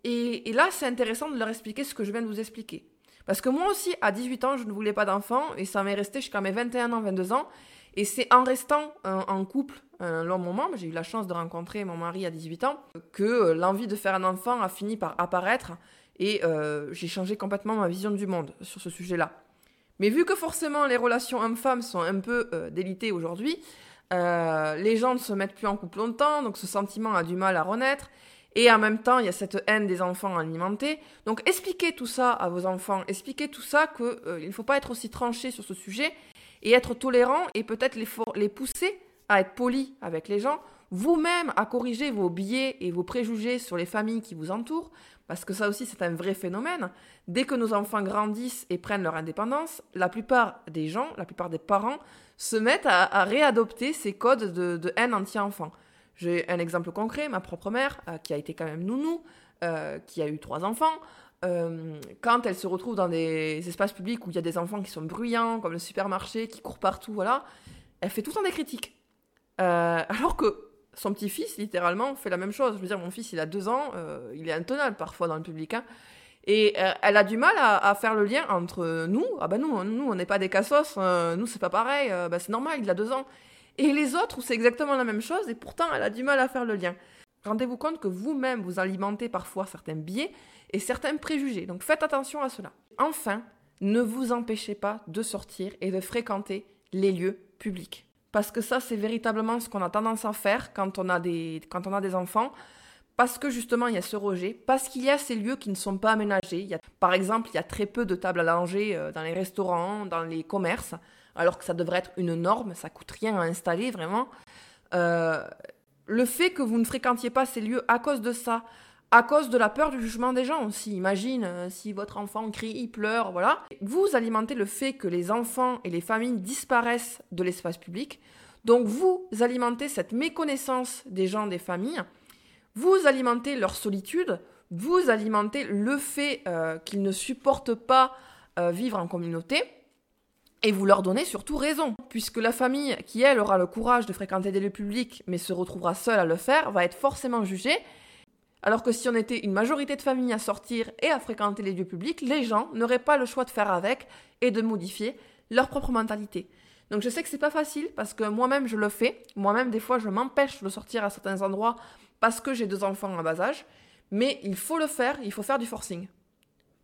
et là c'est intéressant de leur expliquer ce que je viens de vous expliquer. Parce que moi aussi, à 18 ans, je ne voulais pas d'enfant et ça m'est resté jusqu'à mes 21 ans, 22 ans. Et c'est en restant en couple un long moment, j'ai eu la chance de rencontrer mon mari à 18 ans, que euh, l'envie de faire un enfant a fini par apparaître et euh, j'ai changé complètement ma vision du monde sur ce sujet-là. Mais vu que forcément les relations hommes-femmes sont un peu euh, délitées aujourd'hui, les gens ne se mettent plus en couple longtemps, donc ce sentiment a du mal à renaître. Et en même temps, il y a cette haine des enfants alimentés. Donc expliquez tout ça à vos enfants, expliquez tout ça qu'il euh, ne faut pas être aussi tranché sur ce sujet et être tolérant et peut-être les, les pousser à être poli avec les gens, vous-même à corriger vos biais et vos préjugés sur les familles qui vous entourent, parce que ça aussi c'est un vrai phénomène. Dès que nos enfants grandissent et prennent leur indépendance, la plupart des gens, la plupart des parents se mettent à, réadopter ces codes de, haine anti-enfant. J'ai un exemple concret, ma propre mère, euh, qui a été quand même nounou, euh, qui a eu trois enfants, euh, quand elle se retrouve dans des espaces publics où il y a des enfants qui sont bruyants, comme le supermarché, qui courent partout, voilà, elle fait tout le temps des critiques. alors que son petit-fils, littéralement, fait la même chose. Je veux dire, mon fils, il a deux ans, euh, il est intenable parfois dans le public. Hein. Et euh, elle a du mal à, faire le lien entre nous, ah ben nous, nous on n'est pas des cassos, euh, nous c'est pas pareil, bah, c'est normal, il a deux ans. Et les autres, c'est exactement la même chose, et pourtant elle a du mal à faire le lien. Rendez-vous compte que vous-même, vous alimentez parfois certains biais et certains préjugés. Donc faites attention à cela. Enfin, ne vous empêchez pas de sortir et de fréquenter les lieux publics parce que ça, c'est véritablement ce qu'on a tendance à faire quand on a des, quand on a des enfants, parce que justement, il y a ce rejet, parce qu'il y a ces lieux qui ne sont pas aménagés. Il y a, par exemple, il y a très peu de tables à langer euh, dans les restaurants, dans les commerces, alors que ça devrait être une norme, ça coûte rien à installer vraiment. Euh, le fait que vous ne fréquentiez pas ces lieux à cause de ça, à cause de la peur du jugement des gens aussi. Imagine euh, si votre enfant crie, pleure, voilà. Vous alimentez le fait que les enfants et les familles disparaissent de l'espace public. Donc vous alimentez cette méconnaissance des gens, des familles. Vous alimentez leur solitude. Vous alimentez le fait euh, qu'ils ne supportent pas euh, vivre en communauté. Et vous leur donnez surtout raison, puisque la famille qui, elle, aura le courage de fréquenter des lieux publics, mais se retrouvera seule à le faire, va être forcément jugée alors que si on était une majorité de familles à sortir et à fréquenter les lieux publics, les gens n'auraient pas le choix de faire avec et de modifier leur propre mentalité. Donc je sais que c'est pas facile parce que moi-même je le fais. Moi-même des fois je m'empêche de sortir à certains endroits parce que j'ai deux enfants en bas âge. Mais il faut le faire, il faut faire du forcing.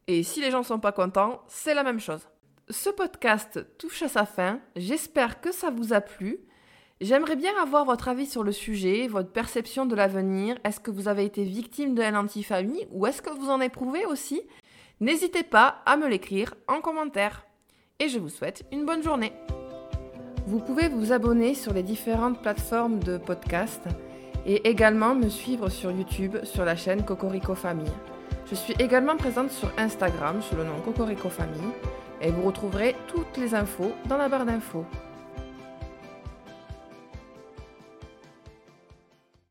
Et si les gens sont pas contents, c'est la même chose. Ce podcast touche à sa fin. J'espère que ça vous a plu. J'aimerais bien avoir votre avis sur le sujet, votre perception de l'avenir. Est-ce que vous avez été victime de haine anti-famille ou est-ce que vous en éprouvez aussi? N'hésitez pas à me l'écrire en commentaire. Et je vous souhaite une bonne journée. Vous pouvez vous abonner sur les différentes plateformes de podcast et également me suivre sur YouTube sur la chaîne Cocorico Famille. Je suis également présente sur Instagram sous le nom Cocorico Famille et vous retrouverez toutes les infos dans la barre d'infos.